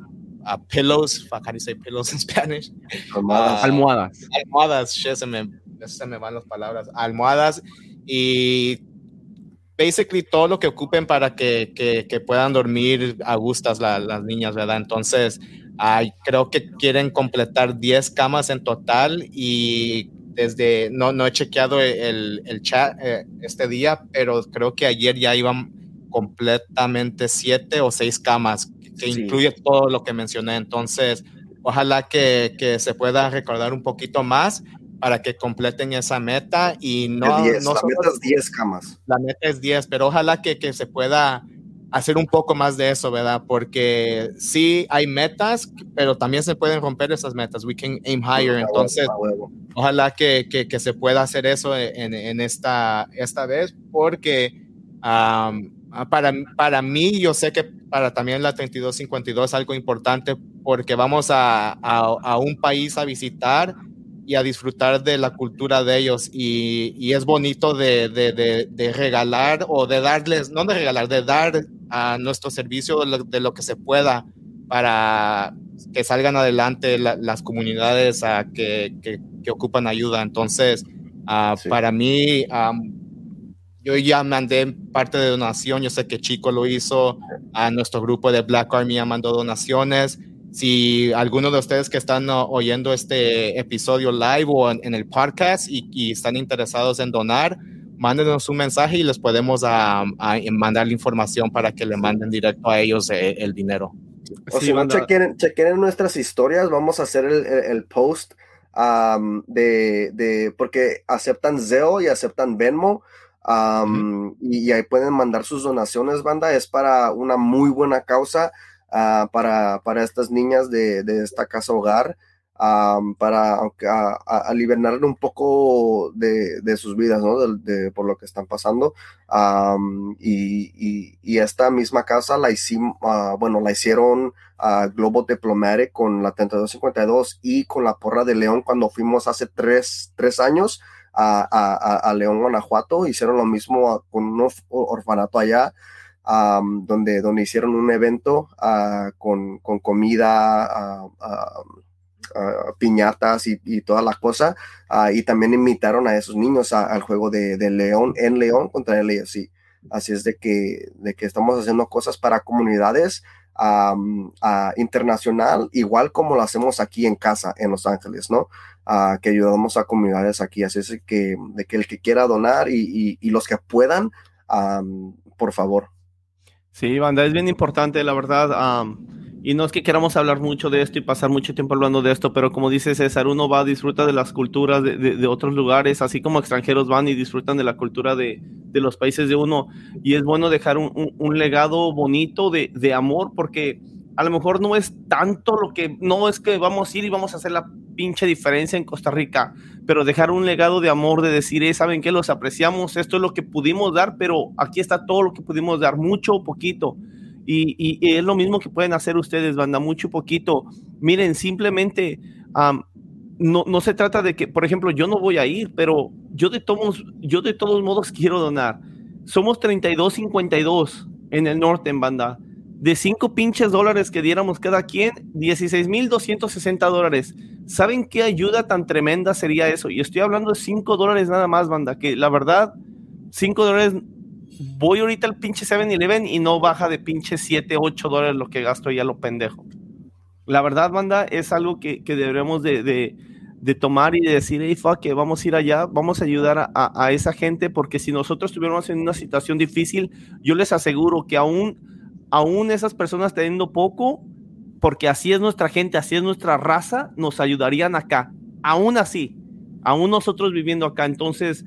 pillows, how do you say pillows in Spanish? almohadas. Ah, Almohadas. almohadas, shit, se me, se me van las palabras, almohadas y basically todo lo que ocupen para que, que, que puedan dormir a gustas la- las niñas, ¿verdad? Entonces, ay, creo que quieren completar 10 camas en total y desde, no, no he chequeado el, el chat eh, este día, pero creo que ayer ya iban completamente 7 o 6 camas, que, Sí. incluye todo lo que mencioné. Entonces, ojalá que, que se pueda recordar un poquito más para que completen esa meta y no, 10, no la solo- meta es 10 camas. la meta es 10, pero ojalá que, que se pueda hacer un poco más de eso, ¿verdad? Porque sí hay metas, pero también se pueden romper esas metas. We can aim higher. A huevo, Entonces, ojalá que, que, que se pueda hacer eso en, en esta, esta vez, porque um, para, para mí, yo sé que para también la 3252 es algo importante, porque vamos a, a, a un país a visitar y a disfrutar de la cultura de ellos. Y, y es bonito de, de, de, de, regalar o de darles, no de regalar, de dar a nuestro servicio de lo, de lo que se pueda para que salgan adelante la, las comunidades uh, que, que, que, ocupan ayuda. Entonces, uh, sí. para mí, um, yo ya mandé parte de donación, yo sé que Chico lo hizo, a nuestro grupo de Black Army ya mandó donaciones. Si alguno de ustedes que están uh, oyendo este episodio live o en, en el podcast y, y, están interesados en donar, mándenos un mensaje y les podemos uh, mandar la información para que le manden directo a ellos el, el dinero. O sí, si no, chequen, chequen, en nuestras historias, vamos a hacer el, el, el post um, de, de, porque aceptan Zelle y aceptan Venmo. y, ahí pueden mandar sus donaciones, banda. Es para una muy buena causa ah, para, para, estas niñas de, de esta casa hogar para aliviar un poco de, de, sus vidas, ¿no? De, por lo que están pasando. y, esta misma casa la hicimos, ah, bueno, la hicieron a Globo Diplomatic con la 3252 y con la Porra de León cuando fuimos hace tres, tres años a, a, a, León, Guanajuato. Hicieron lo mismo con un orfanato allá. Donde, donde hicieron un evento ah, con, con, comida, piñatas y, y toda la cosa. Y también invitaron a esos niños al juego de, León en León contra el AFC. Así es de que, de que estamos haciendo cosas para comunidades internacional, igual como lo hacemos aquí en casa, en Los Ángeles, ¿no? Ah, que ayudamos a comunidades aquí. Así es que, de que el que quiera donar y, y, los que puedan, por favor. Sí, banda, es bien importante, la verdad. Y no es que queramos hablar mucho de esto y pasar mucho tiempo hablando de esto, pero como dice César, uno va a disfrutar de las culturas de, de, otros lugares, así como extranjeros van y disfrutan de la cultura de, de los países de uno. Y es bueno dejar un, un, legado bonito de, amor, porque a lo mejor no es tanto lo que, no es que vamos a ir y vamos a hacer la pinche diferencia en Costa Rica, pero dejar un legado de amor, de decir, eh, saben que los apreciamos, esto es lo que pudimos dar, pero aquí está todo lo que pudimos dar, mucho o poquito y, es lo mismo que pueden hacer ustedes, banda, mucho poquito. Miren, simplemente no, no, se trata de que, por ejemplo, yo no voy a ir, pero yo de todos, yo de todos modos quiero donar. Somos 32.52 en el norte, en banda. De 5 pinches dólares que diéramos cada quien, 16.260 dólares. ¿Saben qué ayuda tan tremenda sería eso? Y estoy hablando de 5 dólares nada más, banda, que la verdad, 5 dólares voy ahorita al pinche 7-Eleven y no baja de pinche 7, 8 dólares lo que gasto ya lo pendejo. La verdad, banda, es algo que, que deberemos de, de, tomar y de decir, hey, fuck, que vamos a ir allá, vamos a ayudar a, a, esa gente, porque si nosotros estuviéramos en una situación difícil, yo les aseguro que aún, aún esas personas teniendo poco, porque así es nuestra gente, así es nuestra raza, nos ayudarían acá. Aún así, aún nosotros viviendo acá. Entonces,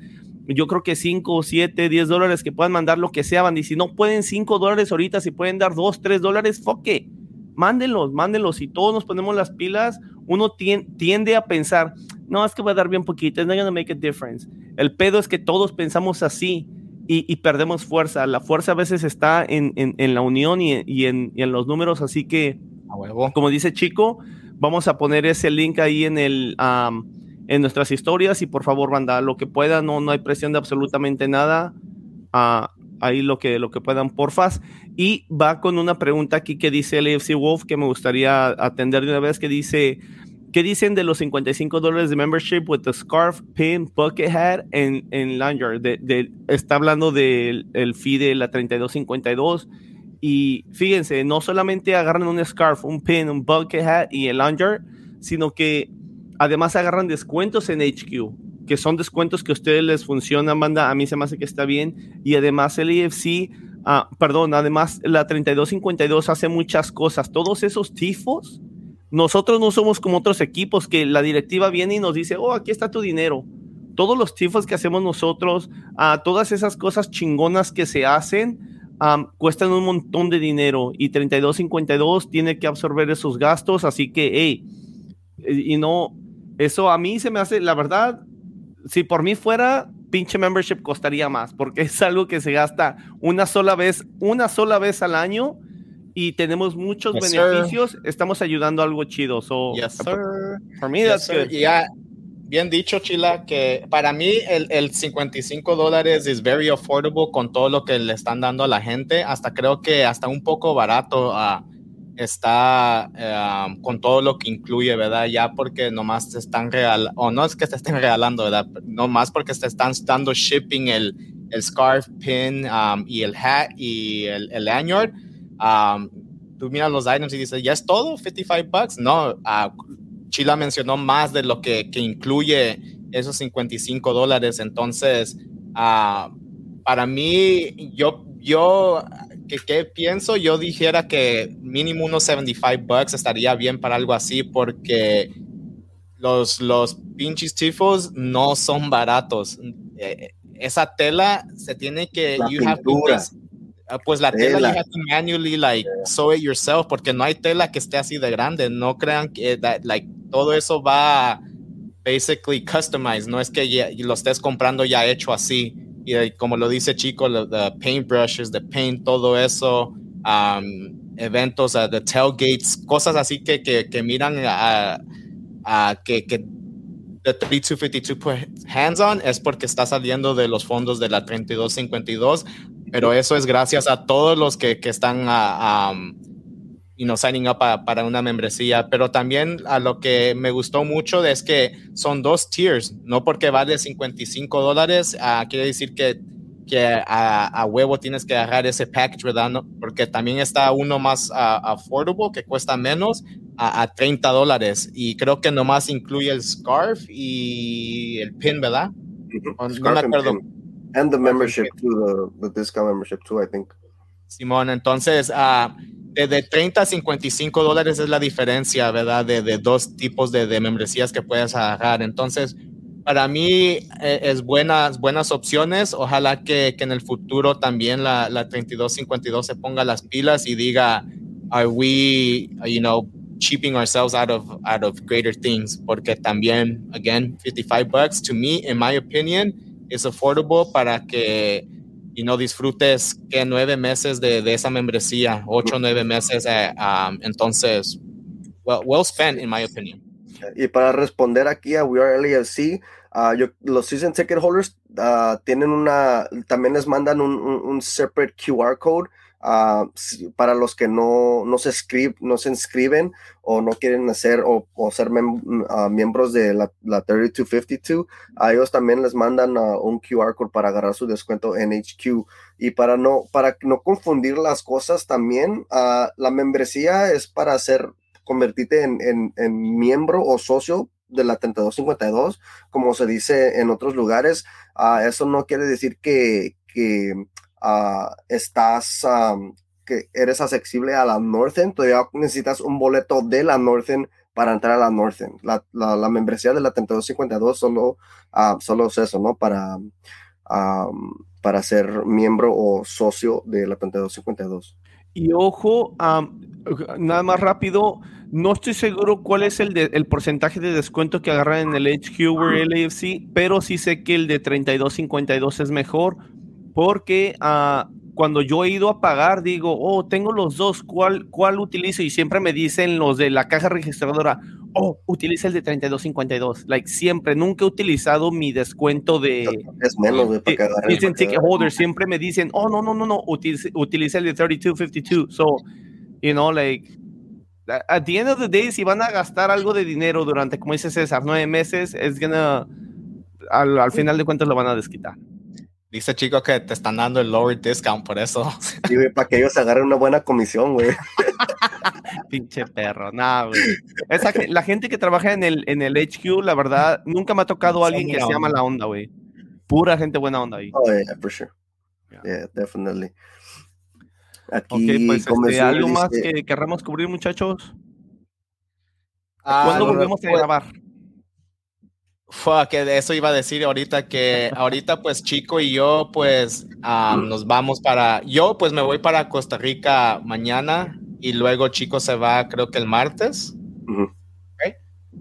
yo creo que 5, 7, 10 dólares que puedan mandar lo que sea, y si no pueden 5 dólares ahorita, si pueden dar 2, 3 dólares, foque, mándenlos, mándenlos. Si todos nos ponemos las pilas, uno tiende a pensar, no, es que voy a dar bien poquito, it's not gonna make a difference. El pedo es que todos pensamos así y, perdemos fuerza. La fuerza a veces está en, en, la unión y, y, en, y, en, los números, así que, como dice Chico, vamos a poner ese link ahí en el en nuestras historias y por favor, banda, lo que puedan, no, no hay presión de absolutamente nada. Ah, ahí lo que, lo que puedan, porfas. Y va con una pregunta aquí que dice el AFC Wolf que me gustaría atender de una vez, que dice, ¿qué dicen de los 55 dólares de membership with the scarf, pin, bucket hat en, en Lanyard? De, está hablando del el fee de la 3252. Y fíjense, no solamente agarran un scarf, un pin, un bucket hat y el lanyard, sino que Además agarran descuentos en HQ, que son descuentos que a ustedes les funcionan, manda, a mí se me hace que está bien. Y además el EFC, ah, perdón, además la 3252 hace muchas cosas. Todos esos tifos, nosotros no somos como otros equipos que la directiva viene y nos dice, oh, aquí está tu dinero. Todos los tifos que hacemos nosotros, uh, todas esas cosas chingonas que se hacen, cuestan un montón de dinero y 3252 tiene que absorber esos gastos, así que, hey, y no, eso a mí se me hace, la verdad, si por mí fuera, pinche membership costaría más, porque es algo que se gasta una sola vez, una sola vez al año y tenemos muchos beneficios. Estamos ayudando a algo chido. So, yes, sir. For me, that's good. bien dicho, Chila, que para mí el, el 55 dólares es very affordable con todo lo que le están dando a la gente. Hasta creo que hasta un poco barato a está eh, con todo lo que incluye, ¿verdad? Ya porque nomás te están regalando, o no es que te estén regalando, ¿verdad? Nomás porque te están dando shipping el, el scarf, pin um, y el hat y el, el lanyard. Um, tú miras los items y dices, ¿ya es todo? ¿55 bucks? No, uh, Chila mencionó más de lo que, que incluye esos 55 dólares. Entonces, uh, para mí, yo, yo ¿qué pienso? Yo dijera que mínimo unos 75 bucks estaría bien para algo así porque los, los pinches tifos no son baratos. Eh, esa tela se tiene que La you have to pintura. ah, pues la tela, Tela. you have to manually like sew it yourself porque no hay tela que esté así de grande. No crean que that, like todo eso va basically customized. No es que ya- lo estés comprando ya hecho así. Y eh, como lo dice Chico the paintbrushes the paint todo eso um, eventos uh, the tailgates cosas así que, que, que miran a, a que, que the 3252 put hands on es porque está saliendo de los fondos de la 3252, pero eso es gracias a todos los que, que están a, um, you know, signing up a- para una membresía, pero también a lo que me gustó mucho es que son dos tiers, no porque vale 55 dólares, ah, quiere decir que, que a, a huevo tienes que agarrar ese package, ¿verdad? No, porque también está uno más ah, affordable que cuesta menos a, a 30 dólares y creo que nomás incluye el scarf y el pin, ¿verdad? No me acuerdo. And the membership too, the, the discount membership too, I think. Simón, entonces, ah, de, de 30 a 55 dólares es la diferencia, ¿verdad? De, de dos tipos de, de membresías que puedes agarrar. Entonces, para mí eh, es buenas, buenas opciones. Ojalá que, que en el futuro también la, la 3252 se ponga las pilas y diga, are we, you know, cheaping ourselves out of, out of greater things? Porque también, again, 55 bucks, to me, in my opinion, is affordable para que y no disfrutes que nueve meses de, de esa membresía, ocho nueve meses. eh, um, entonces, well, well spent, in my opinion. Y para responder aquí a We Are LAFC, ah, yo- los season ticket holders ah, tienen una, también les mandan un- un separate QR code ah, para los que no, no, se escrib- no se inscriben o no quieren hacer o, ser ah, miembros de la, la 3252. A ellos también les mandan ah, un QR code para agarrar su descuento en HQ. Y para no, para no confundir las cosas también, la membresía es para hacer convertirte en, miembro o socio de la 3252, como se dice en otros lugares. Eso no quiere decir que ah, estás, que eres accesible a la Northern, todavía necesitas un boleto de la Northern para entrar a la Northern. La, la, la membresía de la 3252 solo, ah, solo es eso, ¿no? Para, para ser miembro o socio de la 3252. Y ojo, am, nada más rápido, no estoy seguro cuál es el, el porcentaje de descuento que agarran en el HQ o pero sí sé que el de 32.52 es mejor porque ah, cuando yo he ido a pagar digo, oh, tengo los dos, ¿cuál, ¿cuál utilizo? Y siempre me dicen los de la caja registradora, oh, utiliza el de 32.52. Like siempre, nunca he utilizado mi descuento de... Es menos, que agarren- Dicen ticket holders, siempre me dicen, oh, no, no, no, no, utiliza, utiliza el de 3252. So, you know, like, at the end of the day, si van a gastar algo de dinero durante, como dice César, nueve meses, es gonna, al, al final de cuentas lo van a desquitar. Dice chico que te están dando el lower discount por eso. Sí, güey, para que ellos agarren una buena comisión, güey. Pinche perro, nada, güey. Esa la gente que trabaja en el, en el HQ, la verdad, nunca me ha tocado alguien que se llama onda. la onda, güey. Pura gente buena onda ahí. Oh, yeah, for sure. Yeah. Yeah, definitely. Aquí, Ok, pues, este, ¿algo más dice- que querramos cubrir, muchachos? Ah, ¿Cuándo volvemos a pues, grabar? Fuck, eso iba a decir ahorita que ahorita pues Chico y yo pues ah, nos vamos para, yo pues me voy para Costa Rica mañana y luego Chico se va creo que el martes. Ujú.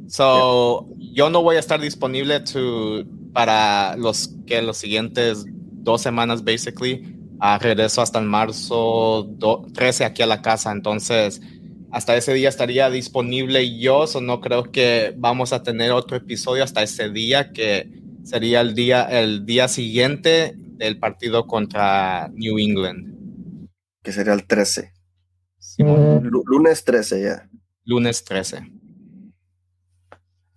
So, yo no voy a estar disponible to, para los que los siguientes dos semanas, basically. Ah, regreso hasta el marzo do- 13 aquí a la casa. Entonces, hasta ese día estaría disponible yo. So, no creo que vamos a tener otro episodio hasta ese día, que sería el día, el día siguiente del partido contra New England. que sería el 13. Lu- lunes 13, ya. Lunes 13.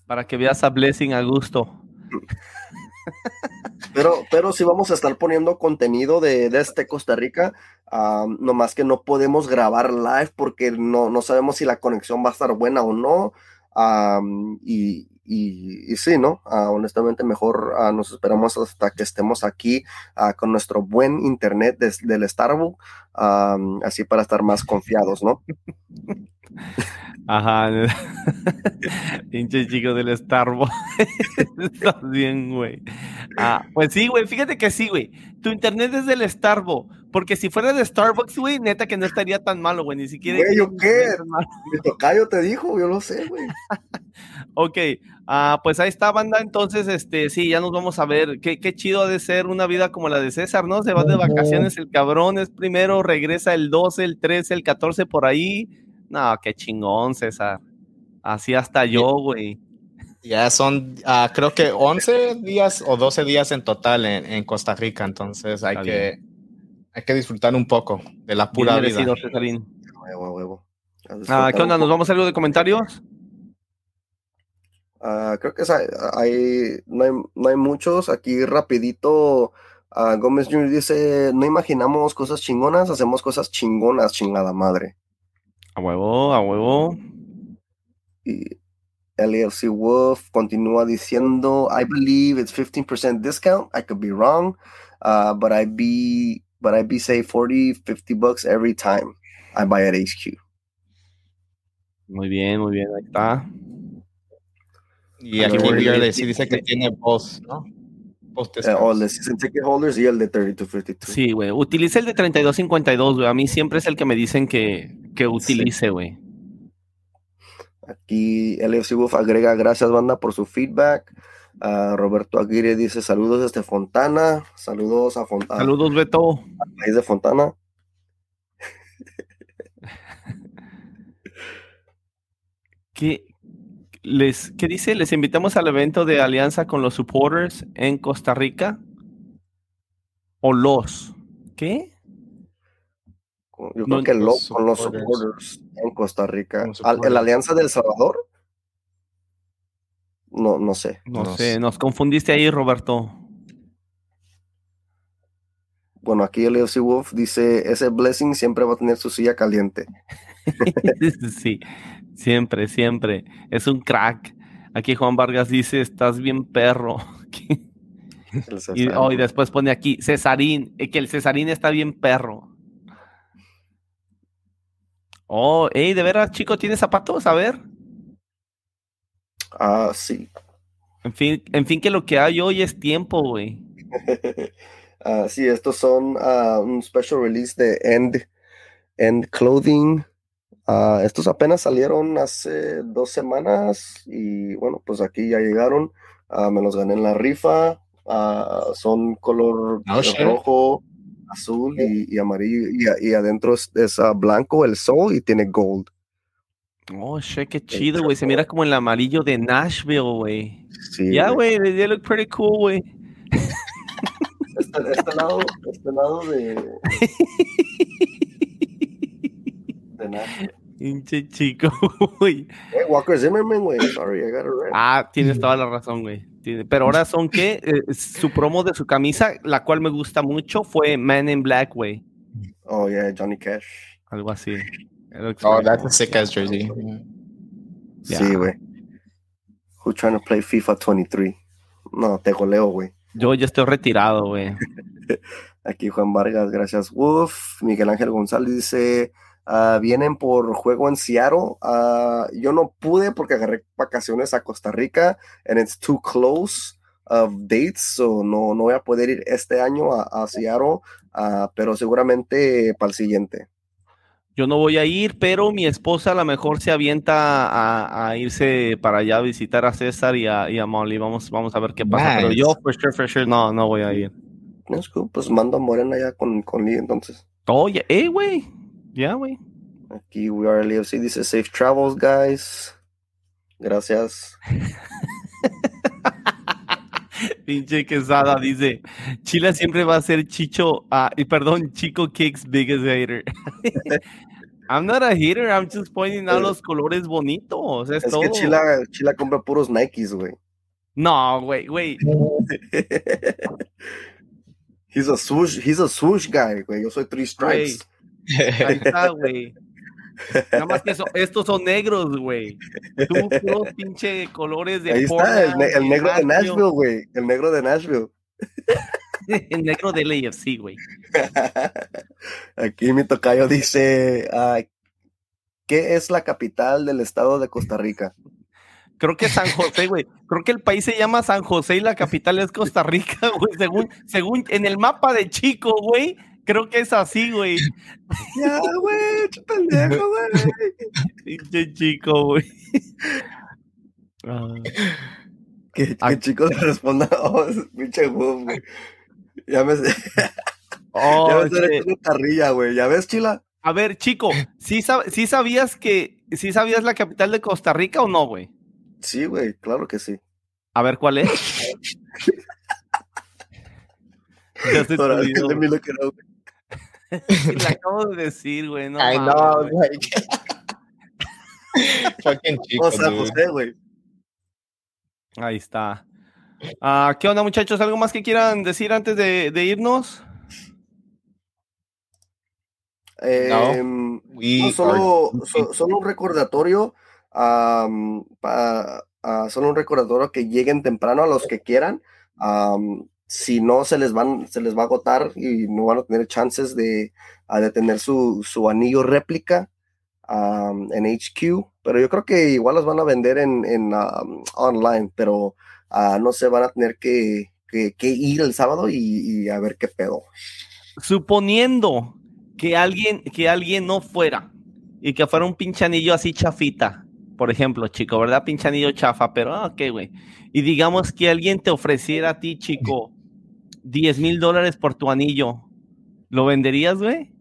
Para que veas a Blessing a gusto. Pero, pero sí vamos a estar poniendo contenido de, de este Costa Rica. am, nomás que no podemos grabar live porque no, no sabemos si la conexión va a estar buena o no. am, y, y, sí, ¿no? Ah, honestamente, mejor ah, nos esperamos hasta que estemos aquí ah, con nuestro buen internet del Starbucks. am, así para estar más confiados, ¿no? Ajá. Pinche chico del Starbucks. Estás bien, güey. Ah, pues sí, güey. Fíjate que sí, güey. Tu internet es del Starbucks. Porque si fuera de Starbucks, güey, neta que no estaría tan malo, güey. Ni siquiera. Güey, ¿yo qué? Mi tocayo te dijo, yo lo sé, güey. ok. Ah, pues ahí está, banda. Entonces, este, sí, ya nos vamos a ver. Qué, qué chido ha de ser una vida como la de César, ¿no? Se va de vacaciones el cabrón, es primero, regresa el 12, el 13, el 14 por ahí no, qué chingón, César. Así hasta yo, güey. Ya son, uh, creo que 11 días o 12 días en total en, en Costa Rica, entonces hay que, hay que disfrutar un poco de la pura vida. Cesarín. Huevo, huevo. Ah, ¿Qué onda? ¿Nos vamos a algo de comentarios? Uh, creo que hay, no, hay, no hay muchos. Aquí rapidito, uh, Gómez Jr. dice, no imaginamos cosas chingonas, hacemos cosas chingonas, chingada madre. A huevo, a huevo. Y LFC Wolf continúa diciendo, I believe it's 15% discount. I could be wrong, uh, but I be but I be say 40, 50 bucks every time I buy at HQ. Muy bien, muy bien, ahí está. Y aquí le sí dice que tiene voz, ¿no? Post eh, o el de season ticket holders y el de 3252. Sí, güey. Utilice el de 3252, güey. A mí siempre es el que me dicen que, que utilice, güey. Aquí LFC Wolf agrega gracias, banda, por su feedback. Uh, Roberto Aguirre dice saludos desde Fontana. Saludos a Fontana. Saludos, Beto. país de Fontana. ¿Qué, les, ¿qué dice? Les invitamos al evento de alianza con los supporters en Costa Rica. ¿O los? ¿Qué? Yo creo que los, con los supporters en Costa Rica. ¿En la alianza del Salvador? No, no sé. No, sé, nos confundiste ahí, Roberto. Bueno, aquí el Wolf dice, ese Blessing siempre va a tener su silla caliente. sí, Siempre, siempre. Es un crack. Aquí Juan Vargas dice, estás bien perro. y, oh, y, después pone aquí, Cesarín, que el Cesarín está bien perro. Oh, hey, de veras, chico, ¿tienes zapatos? A ver. Ah, sí. En fin, en fin, que lo que hay hoy es tiempo, güey. Ah, sí, estos son uh, un special release de End, End Clothing. Ah, estos apenas salieron hace dos semanas y bueno, pues aquí ya llegaron. Ah, me los gané en la rifa. Ah, son color rojo, azul y, amarillo. Y, adentro es, blanco el sol y tiene gold. Oh, shit, qué chido, güey. Se mira como el amarillo de Nashville, güey. Sí. Ya, güey, they look pretty cool, güey. Este, este, lado, este lado de. Pinche chico, güey. Hey, Walker Zimmerman, güey. Sorry, I got it right. Ah, tienes toda la razón, güey. Pero ahora son que eh, su promo de su camisa, la cual me gusta mucho, fue Man in Black, güey. Oh, yeah, Johnny Cash. Algo así. Oh, that's a sick ass jersey. Sí, güey. Who trying to play FIFA 23? No, te goleo, güey. Yo ya estoy retirado, güey. Aquí Juan Vargas, gracias. Uf, Miguel Ángel González dice, Ah, vienen por juego en Seattle. Uh, yo no pude porque agarré vacaciones a Costa Rica and it's too close of dates, so no, no voy a poder ir este año a, a Seattle, uh, pero seguramente para el siguiente. Yo no voy a ir, pero mi esposa a lo mejor se avienta a, a irse para allá a visitar a César y a, y a Molly. Vamos, vamos a ver qué pasa. Pero yo, for sure, for sure, no, no voy a ir. Pues mando a Morena allá con, con Lee entonces. Oye, eh, güey. Ya, güey. Aquí We Are LFC dice Safe Travels, guys. Gracias. Pinche quesada dice, Chila siempre va a ser Chicho, y perdón, Chico Kicks biggest hater. I'm not a hater, I'm just pointing out los colores bonitos. Es, es que Chila, Chila compra puros Nikes, güey. No, güey, güey. he's a swoosh, he's a swoosh guy, güey. Yo soy three stripes. Ahí está, güey. Nada más que estos son negros, güey. Tú, puros pinche colores de Ahí está, el, negro de Nashville, güey. El negro de Nashville. el negro de LAFC, güey. Aquí mi tocayo dice, ¿qué es la capital del estado de Costa Rica? Creo que San José, güey. Creo que el país se llama San José y la capital es Costa Rica, güey. Según, según en el mapa de Chico, güey. Creo que es así, güey. Ya, güey, qué pendejo, güey. Pinche chico, güey. Ah. Que, Ah. que chico le responda, oh, pinche boom, güey. Ya me, ya Oh, me estoy este, echando carrilla, güey. ¿Ya ves, Chila? a ver, chico, ¿sí, sab- sí sabías que sí sabías la capital de Costa Rica o no, güey? Sí, güey, claro que sí. A ver, ¿cuál es? ya se te Ahora, olvidó, dile a mí güey. lo que no, güey. Le acabo de decir, güey. No, I mames, know, güey. like. Fucking chico, O sea, dude. José, güey. Ahí está. Ah, ¿Qué onda, muchachos? ¿Algo más que quieran decir antes de, de irnos? Em, We No, solo, are- so- solo un recordatorio, am, pa- ah, solo un recordatorio que lleguen temprano a los que quieran. am, si no, se les, van, se les va a agotar y no van a tener chances de, tener su, su anillo réplica am, en HQ. Pero yo creo que igual los van a vender en, en, am, online, pero ah, no sé, van a tener que, que- ir el sábado y, y a ver qué pedo. Suponiendo que alguien, que alguien no fuera y que fuera un pinche anillo así chafita, por ejemplo, chico, ¿verdad? Pinche anillo chafa, pero ah, ok, güey. Y digamos que alguien te ofreciera a ti, chico, 10 mil dólares por tu anillo. ¿Lo venderías, güey?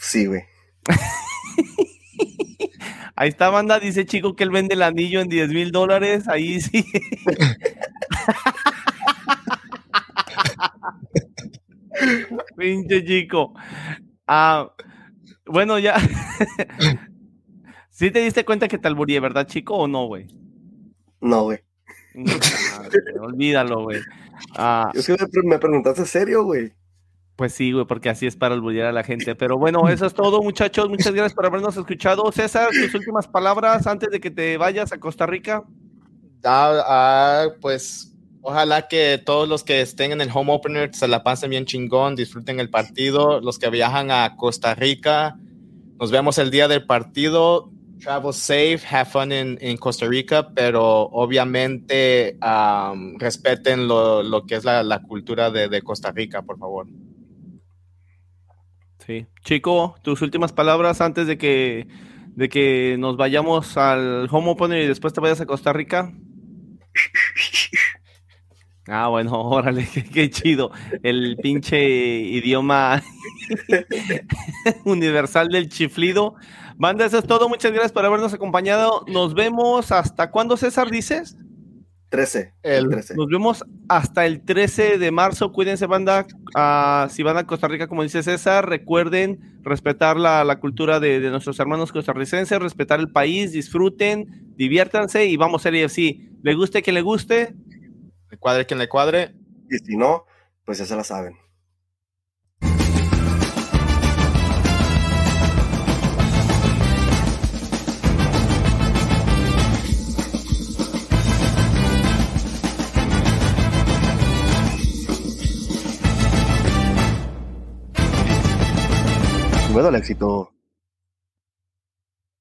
Sí, güey. Ahí está, banda, dice chico que él vende el anillo en 10 mil dólares. Ahí sí. Pinche chico. Ah, bueno, ya. ¿Sí te diste cuenta que te alburíe, verdad, chico, o no, güey? No, güey. Madre, Olvídalo, güey. Ah, Es que me, pre- me preguntaste serio, güey. pues sí, güey, porque así es para alburear a la gente. Pero bueno, eso es todo, muchachos. Muchas gracias por habernos escuchado. César, tus últimas palabras antes de que te vayas a Costa Rica. Ah, ah, pues ojalá que todos los que estén en el home opener se la pasen bien chingón, disfruten el partido. Los que viajan a Costa Rica, nos vemos el día del partido. Travel safe, have fun in, Costa Rica, pero obviamente respeten lo, lo que es la, la cultura de, de Costa Rica, por favor. Sí. Chico, tus últimas palabras antes de que, de que nos vayamos al home opener y después te vayas a Costa Rica. Ah, bueno, órale, qué, qué chido. El pinche idioma universal del chiflido. Banda, eso es todo. Muchas gracias por habernos acompañado. Nos vemos hasta cuándo, César, dices? 13. El- El 13. Nos vemos hasta el 13 de marzo. Cuídense, banda. Ah, si van a Costa Rica, como dice César, recuerden respetar la, la cultura de, de nuestros hermanos costarricenses, respetar el país, disfruten, diviértanse y vamos a LFC. Le guste quien le guste. Le cuadre quien le cuadre. Y si no, pues ya se la saben. Bueno, el éxito.